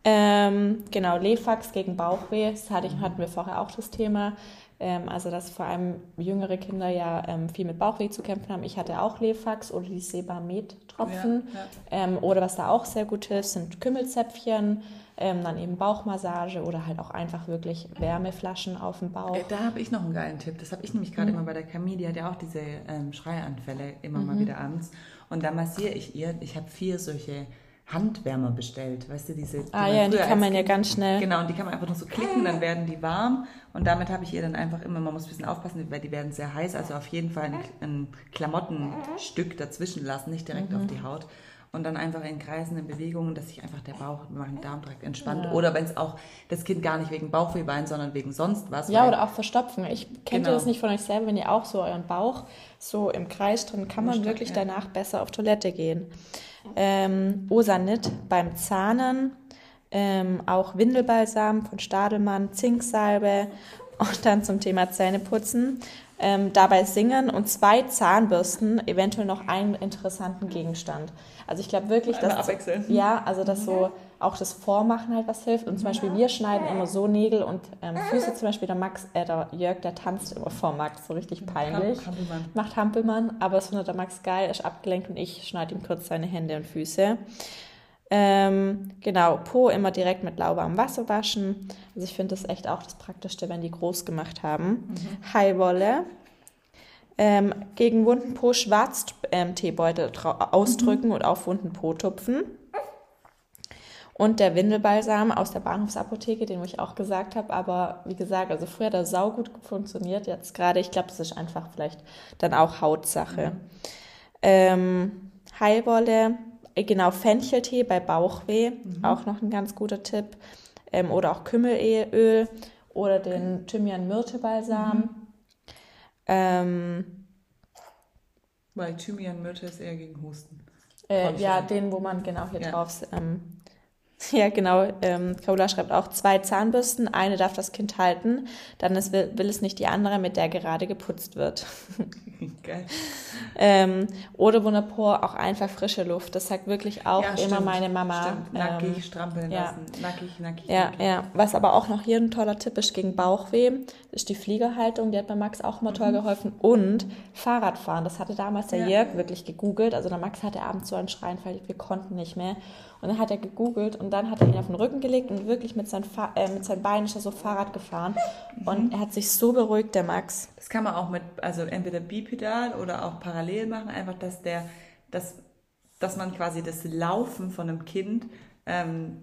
[SPEAKER 2] Ähm, genau, Lefax gegen Bauchweh, das hatte ich, hatten wir vorher auch das Thema. Ähm, also, dass vor allem jüngere Kinder ja ähm, viel mit Bauchweh zu kämpfen haben. Ich hatte auch Lefax oder die Sebamed-Tropfen.
[SPEAKER 1] Ja, ja.
[SPEAKER 2] Ähm, oder was da auch sehr gut hilft, sind Kümmelzäpfchen, ähm, dann eben Bauchmassage oder halt auch einfach wirklich Wärmeflaschen auf dem Bauch.
[SPEAKER 1] Äh, Da habe ich noch einen geilen Tipp. Das habe ich nämlich
[SPEAKER 2] Mhm.
[SPEAKER 1] gerade immer bei der Camille, die hat ja auch diese ähm, Schreianfälle immer mal
[SPEAKER 2] Mhm.
[SPEAKER 1] wieder abends. Und da massiere ich ihr, ich habe vier solche Handwärmer bestellt, weißt du, diese.
[SPEAKER 2] Ah
[SPEAKER 1] man
[SPEAKER 2] ja, die kann man ja ganz schnell.
[SPEAKER 1] Genau, und die kann man einfach nur so klicken, dann werden die warm. Und damit habe ich ihr dann einfach immer, man muss ein bisschen aufpassen, weil die werden sehr heiß, also auf jeden Fall ein, ein Klamottenstück dazwischen lassen, nicht direkt
[SPEAKER 2] Mhm.
[SPEAKER 1] auf die Haut. Und dann einfach in kreisenden Bewegungen, dass sich einfach der Bauch, Magen-Darm-Trakt entspannt. Oder wenn es auch das Kind gar nicht wegen Bauchweh weint, sondern wegen sonst was.
[SPEAKER 2] Ja, oder auch verstopfen. Ich kennt ihr
[SPEAKER 1] Genau.
[SPEAKER 2] das nicht von euch selber, wenn ihr auch so euren Bauch so im Kreis drin, kann man wirklich
[SPEAKER 1] ja.
[SPEAKER 2] danach besser auf Toilette gehen. Ähm, Osanit beim Zahnen, ähm, auch Windelbalsam von Stadelmann, Zinksalbe und dann zum Thema Zähneputzen. Ähm, dabei singen und zwei Zahnbürsten, eventuell noch einen interessanten Gegenstand. Also ich glaube wirklich,
[SPEAKER 1] Einmal
[SPEAKER 2] dass
[SPEAKER 1] abwechseln.
[SPEAKER 2] ja, also dass so auch das Vormachen halt was hilft. Und zum Beispiel wir schneiden immer so Nägel und ähm, Füße zum Beispiel. Der Max, äh, der Jörg, der tanzt immer vor Max, so richtig peinlich.
[SPEAKER 1] Ham- Hampelmann.
[SPEAKER 2] Macht Hampelmann, aber das findet der Max geil, ist abgelenkt und ich schneide ihm kurz seine Hände und Füße. Ähm, genau, Po immer direkt mit lauwarmem Wasser waschen. Also ich finde das echt auch das Praktischste, wenn die groß gemacht haben. Heilwolle. Ähm, gegen wunden Po Schwarzteebeutel trau- ausdrücken und auf wunden Po tupfen. Und der Windelbalsam aus der Bahnhofsapotheke, den ich auch gesagt habe. Aber wie gesagt, also früher hat er saugut funktioniert. Jetzt gerade, ich glaube, das ist einfach vielleicht dann auch Hautsache. Ähm, Heilwolle, äh, genau, Fencheltee bei Bauchweh, auch noch ein ganz guter Tipp. Ähm, oder auch Kümmelöl oder den Thymian-Myrte-Balsam. Ähm,
[SPEAKER 1] Weil Thymian Myrte ist eher gegen Husten.
[SPEAKER 2] Äh, ja, den, wo man genau hier
[SPEAKER 1] Ja.
[SPEAKER 2] drauf. Ähm, ja, genau. Ähm, Carola schreibt auch zwei Zahnbürsten. Eine darf das Kind halten, dann ist, will, will es nicht die andere, mit der gerade geputzt wird.
[SPEAKER 1] Geil.
[SPEAKER 2] ähm, oder wunderbar auch einfach frische Luft. Das sagt wirklich auch
[SPEAKER 1] Ja,
[SPEAKER 2] immer meine Mama.
[SPEAKER 1] Stimmt. Nackig,
[SPEAKER 2] Ähm,
[SPEAKER 1] strampeln
[SPEAKER 2] ja.
[SPEAKER 1] lassen. Nackig, nackig,
[SPEAKER 2] ja,
[SPEAKER 1] nackig.
[SPEAKER 2] ja. Was aber auch noch hier ein toller Tipp ist gegen Bauchweh, ist die Fliegerhaltung. Die hat bei Max auch immer toll geholfen. Und Fahrradfahren. Das hatte damals der
[SPEAKER 1] Mhm. Ja.
[SPEAKER 2] Jörg wirklich gegoogelt. Also der Max hatte abends so einen Schreien, weil wir konnten nicht mehr. Und dann hat er gegoogelt und dann hat er ihn auf den Rücken gelegt und wirklich mit seinen, Fa äh, mit seinen Beinen ist er so Fahrrad gefahren.
[SPEAKER 1] Mhm.
[SPEAKER 2] Und er hat sich so beruhigt, der Max.
[SPEAKER 1] Das kann man auch mit, also entweder bipedal oder auch parallel machen, einfach, dass der, dass, dass man quasi das Laufen von einem Kind ähm,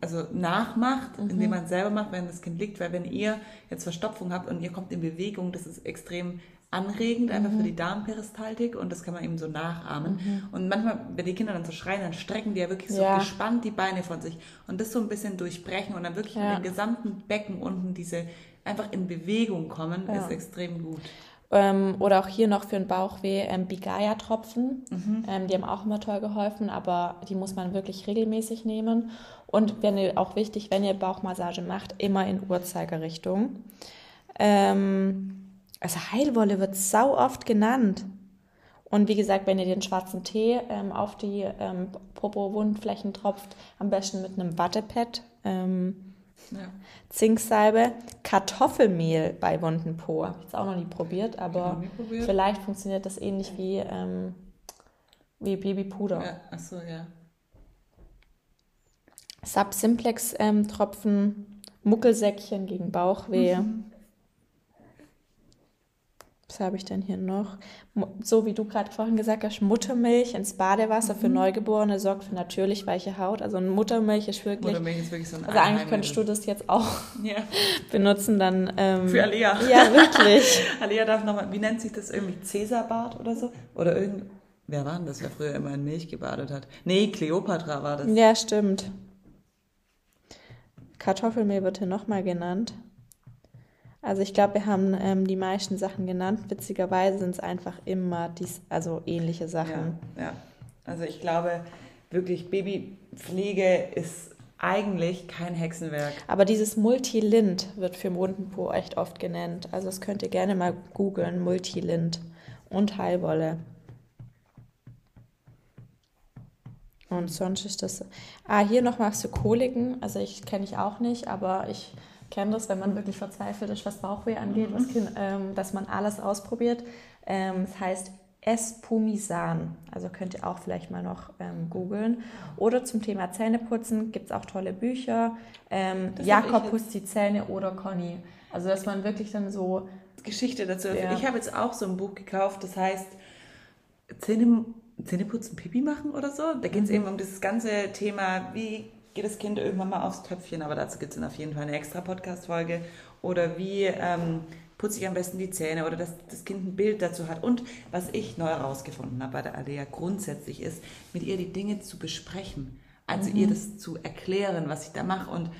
[SPEAKER 1] also nachmacht,
[SPEAKER 2] Mhm.
[SPEAKER 1] indem man selber macht, wenn das Kind liegt, weil wenn ihr jetzt Verstopfung habt und ihr kommt in Bewegung, das ist extrem anregend, einfach für die Darmperistaltik und das kann man eben so nachahmen. Und manchmal, wenn die Kinder dann so schreien, dann strecken die ja wirklich so
[SPEAKER 2] Ja.
[SPEAKER 1] gespannt die Beine von sich und das so ein bisschen durchbrechen und dann wirklich
[SPEAKER 2] Ja.
[SPEAKER 1] in den gesamten Becken unten diese einfach in Bewegung kommen, ist extrem gut.
[SPEAKER 2] Ähm, oder auch hier noch für den Bauchweh ähm, Bigaya-Tropfen.
[SPEAKER 1] Mhm.
[SPEAKER 2] Ähm, die haben auch immer toll geholfen, aber die muss man wirklich regelmäßig nehmen. Und wenn ihr, auch wichtig, wenn ihr Bauchmassage macht, immer in Uhrzeigerrichtung. Ähm, also Heilwolle wird sau oft genannt. Und wie gesagt, wenn ihr den schwarzen Tee ähm, auf die ähm, Popo-Wundflächen tropft, am besten mit einem Wattepad. Ähm,
[SPEAKER 1] Ja.
[SPEAKER 2] Zinksalbe, Kartoffelmehl bei wunden Po. Habe ich jetzt auch noch nie probiert, aber
[SPEAKER 1] nie probiert.
[SPEAKER 2] vielleicht funktioniert das ähnlich wie, ähm, wie Babypuder.
[SPEAKER 1] Ja, achso, ja.
[SPEAKER 2] Subsimplex-Tropfen, Muckelsäckchen gegen Bauchweh.
[SPEAKER 1] Mhm.
[SPEAKER 2] Was habe ich denn hier noch? So wie du gerade vorhin gesagt hast, Muttermilch ins Badewasser
[SPEAKER 1] Mhm.
[SPEAKER 2] für Neugeborene sorgt für natürlich weiche Haut. Also Muttermilch ist wirklich.
[SPEAKER 1] Muttermilch ist wirklich so ein
[SPEAKER 2] also eigentlich könntest du das jetzt auch
[SPEAKER 1] Ja.
[SPEAKER 2] benutzen, dann. Ähm,
[SPEAKER 1] Für Alea.
[SPEAKER 2] Ja, wirklich.
[SPEAKER 1] Alea darf nochmal, wie nennt sich das irgendwie? Cäsarbad oder so? Oder irgend. Wer war denn das, wer früher immer in Milch gebadet hat? Nee, Kleopatra war das.
[SPEAKER 2] Ja, stimmt. Kartoffelmehl wird hier nochmal genannt. Also ich glaube, wir haben ähm, die meisten Sachen genannt. Witzigerweise sind es einfach immer dies, also ähnliche Sachen.
[SPEAKER 1] Ja, ja. Also ich glaube wirklich, Babypflege ist eigentlich kein Hexenwerk.
[SPEAKER 2] Aber dieses Multilint wird für Wundenpo echt oft genannt. Also das könnt ihr gerne mal googeln, Multilint und Heilwolle. Und sonst ist das. Ah, hier noch mal für Koliken. Also ich kenne ich auch nicht, aber ich kenne das, wenn man wirklich verzweifelt ist, was Bauchweh angeht, was kind, ähm, dass man alles ausprobiert. Ähm, das heißt Espumisan. Also könnt ihr auch vielleicht mal noch ähm, googeln. Oder zum Thema Zähneputzen gibt es auch tolle Bücher. Ähm, Jakob putzt die Zähne oder Conny. Also dass man wirklich dann so
[SPEAKER 1] Geschichte dazu.
[SPEAKER 2] Ja.
[SPEAKER 1] Ich habe jetzt auch so ein Buch gekauft, das heißt Zähne, Zähneputzen, Pipi machen oder so. Da geht es eben um dieses ganze Thema, wie geht das Kind irgendwann mal aufs Töpfchen, aber dazu gibt es dann auf jeden Fall eine extra Podcast-Folge. Oder wie ähm, putze ich am besten die Zähne oder dass das Kind ein Bild dazu hat. Und was ich neu herausgefunden habe bei der Alea grundsätzlich ist, mit ihr die Dinge zu besprechen. Also ihr das zu erklären, was ich da mache. Und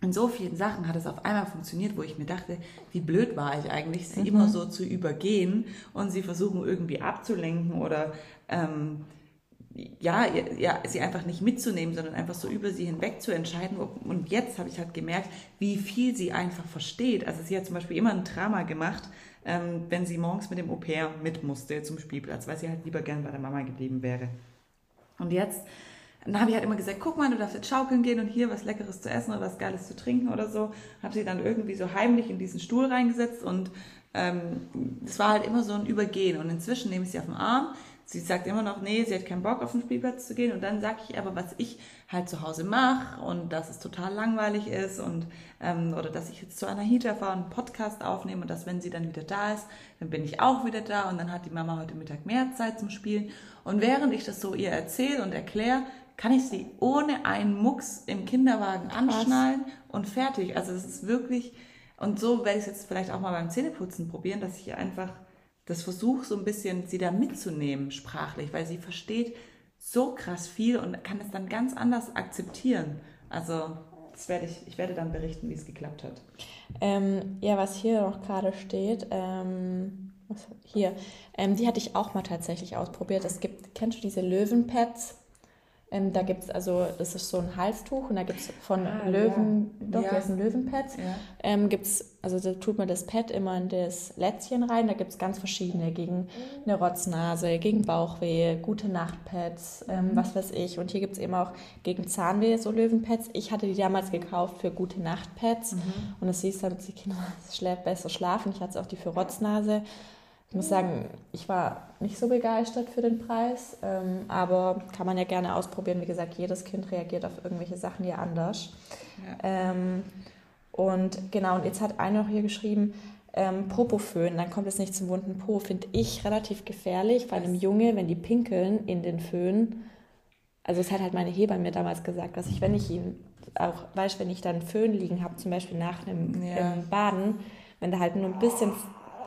[SPEAKER 1] in so vielen Sachen hat es auf einmal funktioniert, wo ich mir dachte, wie blöd war ich eigentlich, sie immer so zu übergehen und sie versuchen irgendwie abzulenken oder ähm, ja, ja, sie einfach nicht mitzunehmen, sondern einfach so über sie hinweg zu entscheiden. Und jetzt habe ich halt gemerkt, wie viel sie einfach versteht. Also sie hat zum Beispiel immer ein Drama gemacht, ähm, wenn sie morgens mit dem Au-pair mit musste zum Spielplatz, weil sie halt lieber gern bei der Mama geblieben wäre. Und jetzt dann habe ich halt immer gesagt, guck mal, du darfst jetzt schaukeln gehen und hier was Leckeres zu essen oder was Geiles zu trinken oder so. Habe sie dann irgendwie so heimlich in diesen Stuhl reingesetzt und ähm, das war halt immer so ein Übergehen. Und inzwischen nehme ich sie auf den Arm. Sie sagt immer noch, nee, sie hat keinen Bock auf den Spielplatz zu gehen. Und dann sage ich aber, was ich halt zu Hause mache und dass es total langweilig ist und ähm, oder dass ich jetzt zu Anahita fahre und einen Podcast aufnehme und dass wenn sie dann wieder da ist, dann bin ich auch wieder da und dann hat die Mama heute Mittag mehr Zeit zum Spielen. Und während ich das so ihr erzähle und erkläre, kann ich sie ohne einen Mucks im Kinderwagen anschnallen und fertig. Also es ist wirklich, und so werde ich es jetzt vielleicht auch mal beim Zähneputzen probieren, dass ich ihr einfach das versuche, so ein bisschen sie da mitzunehmen sprachlich, weil sie versteht so krass viel und kann es dann ganz anders akzeptieren. Also das werde ich, ich werde dann berichten, wie es geklappt hat.
[SPEAKER 2] Ähm, ja, was hier noch gerade steht, ähm, hier, ähm, die hatte ich auch mal tatsächlich ausprobiert. Es gibt, kennst du diese Löwenpads? Ähm, da gibt es, also, das ist so ein Halstuch und da gibt es von
[SPEAKER 1] Ah,
[SPEAKER 2] Löwen,
[SPEAKER 1] ja.
[SPEAKER 2] doch,
[SPEAKER 1] Ja.
[SPEAKER 2] das sind Löwenpads.
[SPEAKER 1] Ja.
[SPEAKER 2] Ähm, gibt's, also da tut man das Pad immer in das Lätzchen rein. Da gibt es ganz verschiedene gegen eine Rotznase, gegen Bauchweh, gute Nachtpads, ähm, was weiß ich. Und hier gibt es eben auch gegen Zahnweh so Löwenpads. Ich hatte die damals gekauft für gute Nachtpads. Und das hieß, damit die Kinder besser schlafen. Ich hatte auch die für Rotznase. Ich muss sagen, ich war nicht so begeistert für den Preis, ähm, aber kann man ja gerne ausprobieren. Wie gesagt, jedes Kind reagiert auf irgendwelche Sachen ja anders. Ähm, und genau, und jetzt hat einer noch hier geschrieben, ähm, Popoföhn, dann kommt es nicht zum wunden Po, finde ich relativ gefährlich, bei einem Junge, wenn die pinkeln in den Föhn. Also es hat halt meine Hebamme mir damals gesagt, dass ich, wenn ich ihn auch, weißt wenn ich dann Föhn liegen habe, zum Beispiel nach einem
[SPEAKER 1] Ja.
[SPEAKER 2] Baden, wenn da halt nur ein bisschen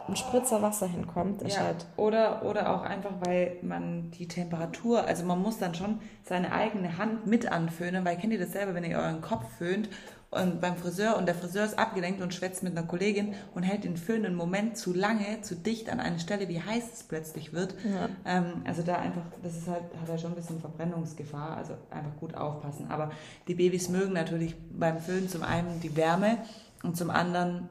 [SPEAKER 2] ein Spritzer Wasser hinkommt. Ist
[SPEAKER 1] ja.
[SPEAKER 2] halt
[SPEAKER 1] oder, oder auch einfach, weil man die Temperatur, also man muss dann schon seine eigene Hand mit anföhnen, weil kennt ihr das selber, wenn ihr euren Kopf föhnt und beim Friseur und der Friseur ist abgelenkt und schwätzt mit einer Kollegin und hält den Föhn einen Moment zu lange, zu dicht an eine Stelle, wie heiß es plötzlich wird. Ja. Ähm, also da einfach, das ist halt, hat ja schon ein bisschen Verbrennungsgefahr, also einfach gut aufpassen. Aber die Babys mögen natürlich beim Föhn zum einen die Wärme und zum anderen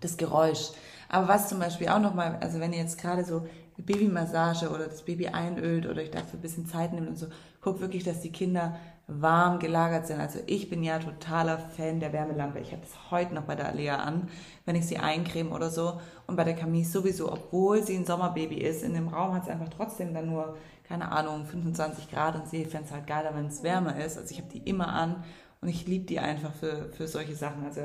[SPEAKER 1] das Geräusch. Aber was zum Beispiel auch nochmal, also wenn ihr jetzt gerade so Babymassage oder das Baby einölt oder euch dafür ein bisschen Zeit nimmt und so, guckt wirklich, dass die Kinder warm gelagert sind. Also ich bin ja totaler Fan der Wärmelampe. Ich habe es heute noch bei der Alea an, wenn ich sie eincreme oder so. Und bei der Camille sowieso, obwohl sie ein Sommerbaby ist, in dem Raum hat es einfach trotzdem dann nur, keine Ahnung, 25 Grad und sie fände es halt geiler, wenn es wärmer ist. Also ich habe die immer an und ich liebe die einfach für, für solche Sachen. Also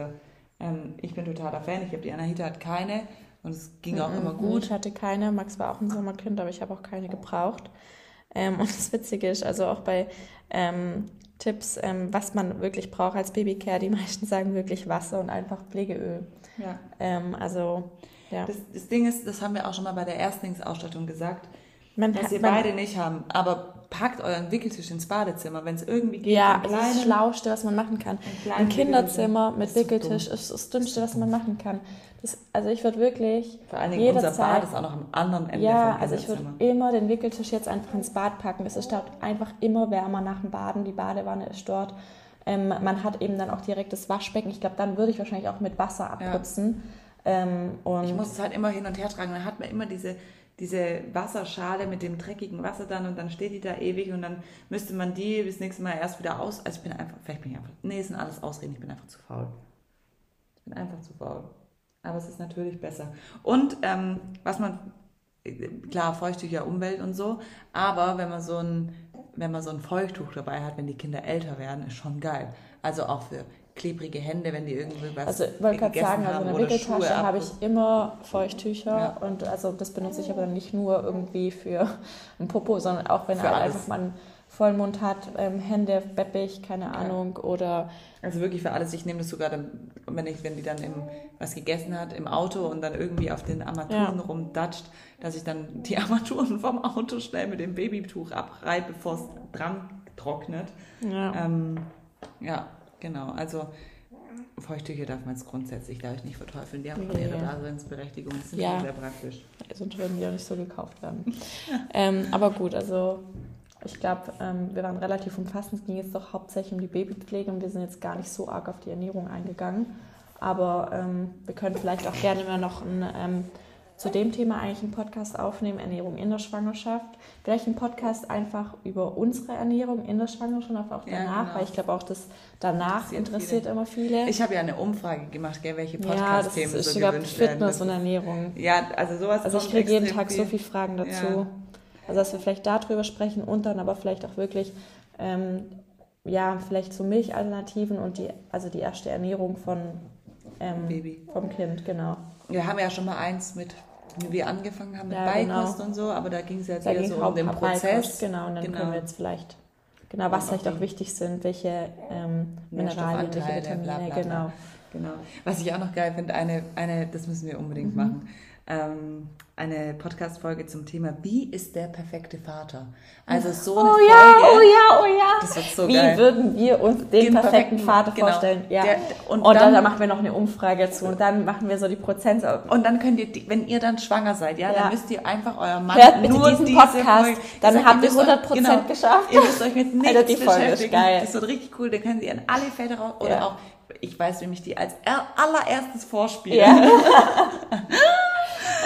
[SPEAKER 1] ähm, ich bin totaler Fan. Ich habe die Anahita hat keine und es ging auch immer gut.
[SPEAKER 2] Ich hatte keine. Max war auch ein Sommerkind, aber ich habe auch keine gebraucht. Ähm, und das Witzige ist, also auch bei ähm, Tipps, ähm, was man wirklich braucht als Babycare, die meisten sagen wirklich Wasser und einfach Pflegeöl. Ja. Ähm, also, ja.
[SPEAKER 1] Das, das, Ding ist, das haben wir auch schon mal bei der Erstlingsausstattung gesagt, man was hat, ihr beide nicht haben. Aber packt euren Wickeltisch ins Badezimmer, wenn es irgendwie geht.
[SPEAKER 2] Ja, das ist das Schlauste, was man machen kann. Ein, Kinderzimmer mit Wickeltisch ist das Dümmste, was man machen kann. Das, also ich würde wirklich.
[SPEAKER 1] Vor allen Dingen unser Bad ist auch noch am anderen Ende
[SPEAKER 2] Ja, also ich würde immer den Wickeltisch jetzt einfach ins Bad packen. Es ist dort einfach immer wärmer nach dem Baden. Die Badewanne ist dort. Ähm, man hat eben dann auch direkt das Waschbecken. Ich glaube, dann würde ich wahrscheinlich auch mit Wasser abputzen. Ja. Ähm,
[SPEAKER 1] ich muss es halt immer hin und her tragen. Dann hat man immer diese diese Wasserschale mit dem dreckigen Wasser dann und dann steht die da ewig und dann müsste man die bis nächstes Mal erst wieder aus. Also ich bin einfach, vielleicht bin ich einfach, nee, es sind alles Ausreden, ich bin einfach zu faul. Ich bin einfach zu faul. Aber es ist natürlich besser. Und ähm, was man, klar, Feuchttücher, Umwelt und so, aber wenn man so ein, wenn man so ein Feuchttuch dabei hat, wenn die Kinder älter werden, ist schon geil. Also auch für klebrige Hände, wenn die irgendwie was
[SPEAKER 2] Also ich wollte gerade sagen, also in der Wickeltasche habe ich immer Feuchttücher ja. und also das benutze ich aber nicht nur irgendwie für ein Popo, sondern auch wenn er einfach mal einen Vollmond hat, ähm, Hände beppig, keine Ahnung ja. oder
[SPEAKER 1] also wirklich für alles. Ich nehme das sogar dann, wenn ich, wenn die dann im, was gegessen hat im Auto und dann irgendwie auf den Armaturen ja. rumdatscht, dass ich dann die Armaturen vom Auto schnell mit dem Babytuch abreibe, bevor es dran trocknet. Ja. Ähm, ja, Genau, also Feuchttücher darf man jetzt grundsätzlich, glaube ich, nicht verteufeln. Die haben von ihrer Daseinsberechtigung, die sind ja. sehr praktisch.
[SPEAKER 2] Sonst würden die auch nicht so gekauft werden. ähm, aber gut, also ich glaube, ähm, wir waren relativ umfassend. Es ging jetzt doch hauptsächlich um die Babypflege und wir sind jetzt gar nicht so arg auf die Ernährung eingegangen. Aber ähm, wir können vielleicht auch gerne mal noch ein ähm, zu dem Thema eigentlich einen Podcast aufnehmen, Ernährung in der Schwangerschaft. Vielleicht einen Podcast einfach über unsere Ernährung in der Schwangerschaft, aber auch danach, ja, genau. weil ich glaube auch, das danach interessiert, interessiert immer viele.
[SPEAKER 1] Ich habe ja eine Umfrage gemacht, gell, welche Podcast-Themen ja, das ist so gewünscht
[SPEAKER 2] Fitness und Ernährung.
[SPEAKER 1] Ja, also sowas
[SPEAKER 2] Also ich kriege jeden Tag viel. so viele Fragen dazu. Ja. Also dass wir vielleicht darüber sprechen und dann aber vielleicht auch wirklich ähm, ja, vielleicht so Milchalternativen und die, also die erste Ernährung von ähm, vom Kind, genau.
[SPEAKER 1] Wir haben ja schon mal eins mit, wie wir angefangen haben mit ja, Beikost genau. und so, aber da ging es da eher so um den Prozess. Beikost,
[SPEAKER 2] genau, und dann genau. können wir jetzt vielleicht, genau, was vielleicht auch wichtig sind, welche ähm, Mineralien, welche Vitamine, bla, bla, bla, genau.
[SPEAKER 1] Genau. Was ich auch noch geil finde, eine, eine, das müssen wir unbedingt mhm. machen ähm, eine Podcast-Folge zum Thema Wie ist der perfekte Vater? Also so eine
[SPEAKER 2] oh,
[SPEAKER 1] Folge.
[SPEAKER 2] Ja, oh ja, oh ja. Das wird so Wie geil. würden wir uns den, den perfekten, perfekten, Vater genau, vorstellen? Ja. Der, und, und dann, dann, machen wir noch eine Umfrage dazu und dann machen wir so die Prozent.
[SPEAKER 1] Und dann könnt ihr, wenn ihr dann schwanger seid, ja, ja. dann müsst ihr einfach euer Mann
[SPEAKER 2] Hört bitte nur diesen Podcast, Folge, dann habt ihr 100 Prozent genau, geschafft.
[SPEAKER 1] Ihr müsst euch mit nichts Alter, die Folge Ist geil. Das wird richtig cool. Da können Sie an alle Väter raus oder ja. auch ich weiß, wie mich die als allererstes vorspielen. Ja.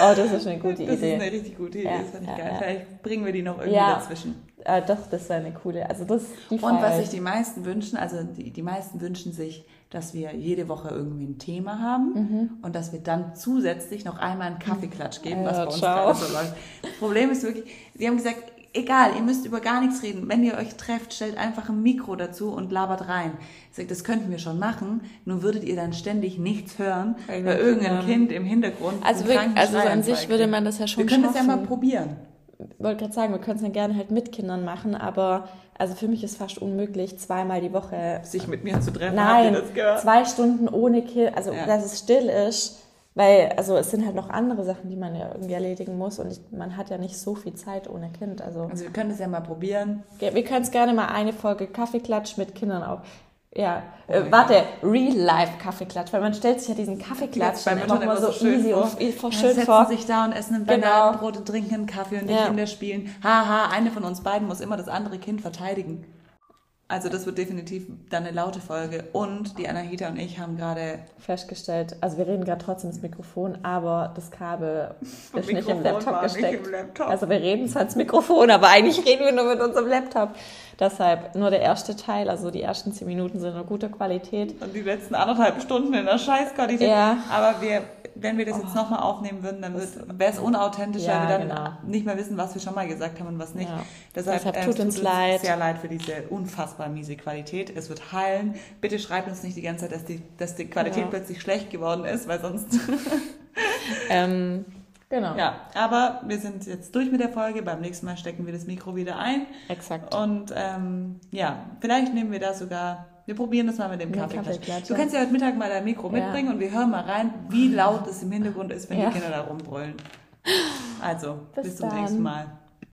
[SPEAKER 2] Oh, das ist eine gute Idee.
[SPEAKER 1] Das ist eine richtig gute Idee, ja, das fand ich ja, geil. Vielleicht bringen wir die noch irgendwie dazwischen.
[SPEAKER 2] Äh, doch, das wäre eine coole. Also das,
[SPEAKER 1] die Und was sich die meisten wünschen, also die, die meisten wünschen sich, dass wir jede Woche irgendwie ein Thema haben mhm. und dass wir dann zusätzlich noch einmal einen Kaffeeklatsch geben, was bei uns gerade so läuft. Das Problem ist wirklich, sie haben gesagt, egal, ihr müsst über gar nichts reden. Wenn ihr euch trefft, stellt einfach ein Mikro dazu und labert rein. Ich sage, das könnten wir schon machen, nur würdet ihr dann ständig nichts hören, weil irgendein Kind im Hintergrund.
[SPEAKER 2] Also, wirklich, also an sich würde man das ja schon
[SPEAKER 1] Wir können schaffen. das ja mal probieren.
[SPEAKER 2] Ich wollte gerade sagen, wir können es ja gerne halt mit Kindern machen, aber also für mich ist fast unmöglich, zweimal die Woche
[SPEAKER 1] sich mit mir zu treffen.
[SPEAKER 2] Nein, zwei Stunden ohne Kind, also ja. dass es still ist Weil, also es sind halt noch andere Sachen, die man ja irgendwie erledigen muss und ich, man hat ja nicht so viel Zeit ohne Kind. Also,
[SPEAKER 1] also wir können es ja mal probieren.
[SPEAKER 2] Wir können es gerne mal eine Folge Kaffeeklatsch mit Kindern auch. Ja, oh äh, warte, Real-Life-Kaffeeklatsch, weil man stellt sich ja diesen Kaffeeklatsch
[SPEAKER 1] bei Müttern immer so, so schön easy vor. und schön ja, vor. sich da und essen ein genau. Bananenbrot und trinken einen Kaffee und die ja. Kinder spielen. Haha, eine von uns beiden muss immer das andere Kind verteidigen. Also das wird definitiv dann eine laute Folge. Und die Anahita und ich haben gerade
[SPEAKER 2] festgestellt, also wir reden gerade trotzdem ins Mikrofon, aber das Kabel ist nicht im Laptop gesteckt. Im Laptop. Also wir reden zwar ins Mikrofon, aber eigentlich reden wir nur mit unserem Laptop. Deshalb nur der erste Teil, also die ersten zehn Minuten sind in guter Qualität.
[SPEAKER 1] Und die letzten anderthalb Stunden in der Scheißqualität. Ja. Aber wir wenn wir das jetzt oh. nochmal aufnehmen würden, dann wäre es unauthentisch, ja, wir dann genau. nicht mehr wissen, was wir schon mal gesagt haben und was nicht. Ja. Deshalb, Deshalb tut, äh, uns, tut leid. uns sehr leid für diese unfassbar miese Qualität. Es wird heilen. Bitte schreibt uns nicht die ganze Zeit, dass die, dass die Qualität ja. plötzlich schlecht geworden ist, weil sonst... ähm, genau. Ja, aber wir sind jetzt durch mit der Folge. Beim nächsten Mal stecken wir das Mikro wieder ein. Exakt. Und ähm, ja, vielleicht nehmen wir da sogar wir probieren das mal mit dem Kaffeeklatsch. Du kannst ja heute Mittag mal dein Mikro ja. mitbringen und wir hören mal rein, wie laut es im Hintergrund ist, wenn ja. die Kinder da rumbrüllen. Also, bis, bis zum nächsten Mal.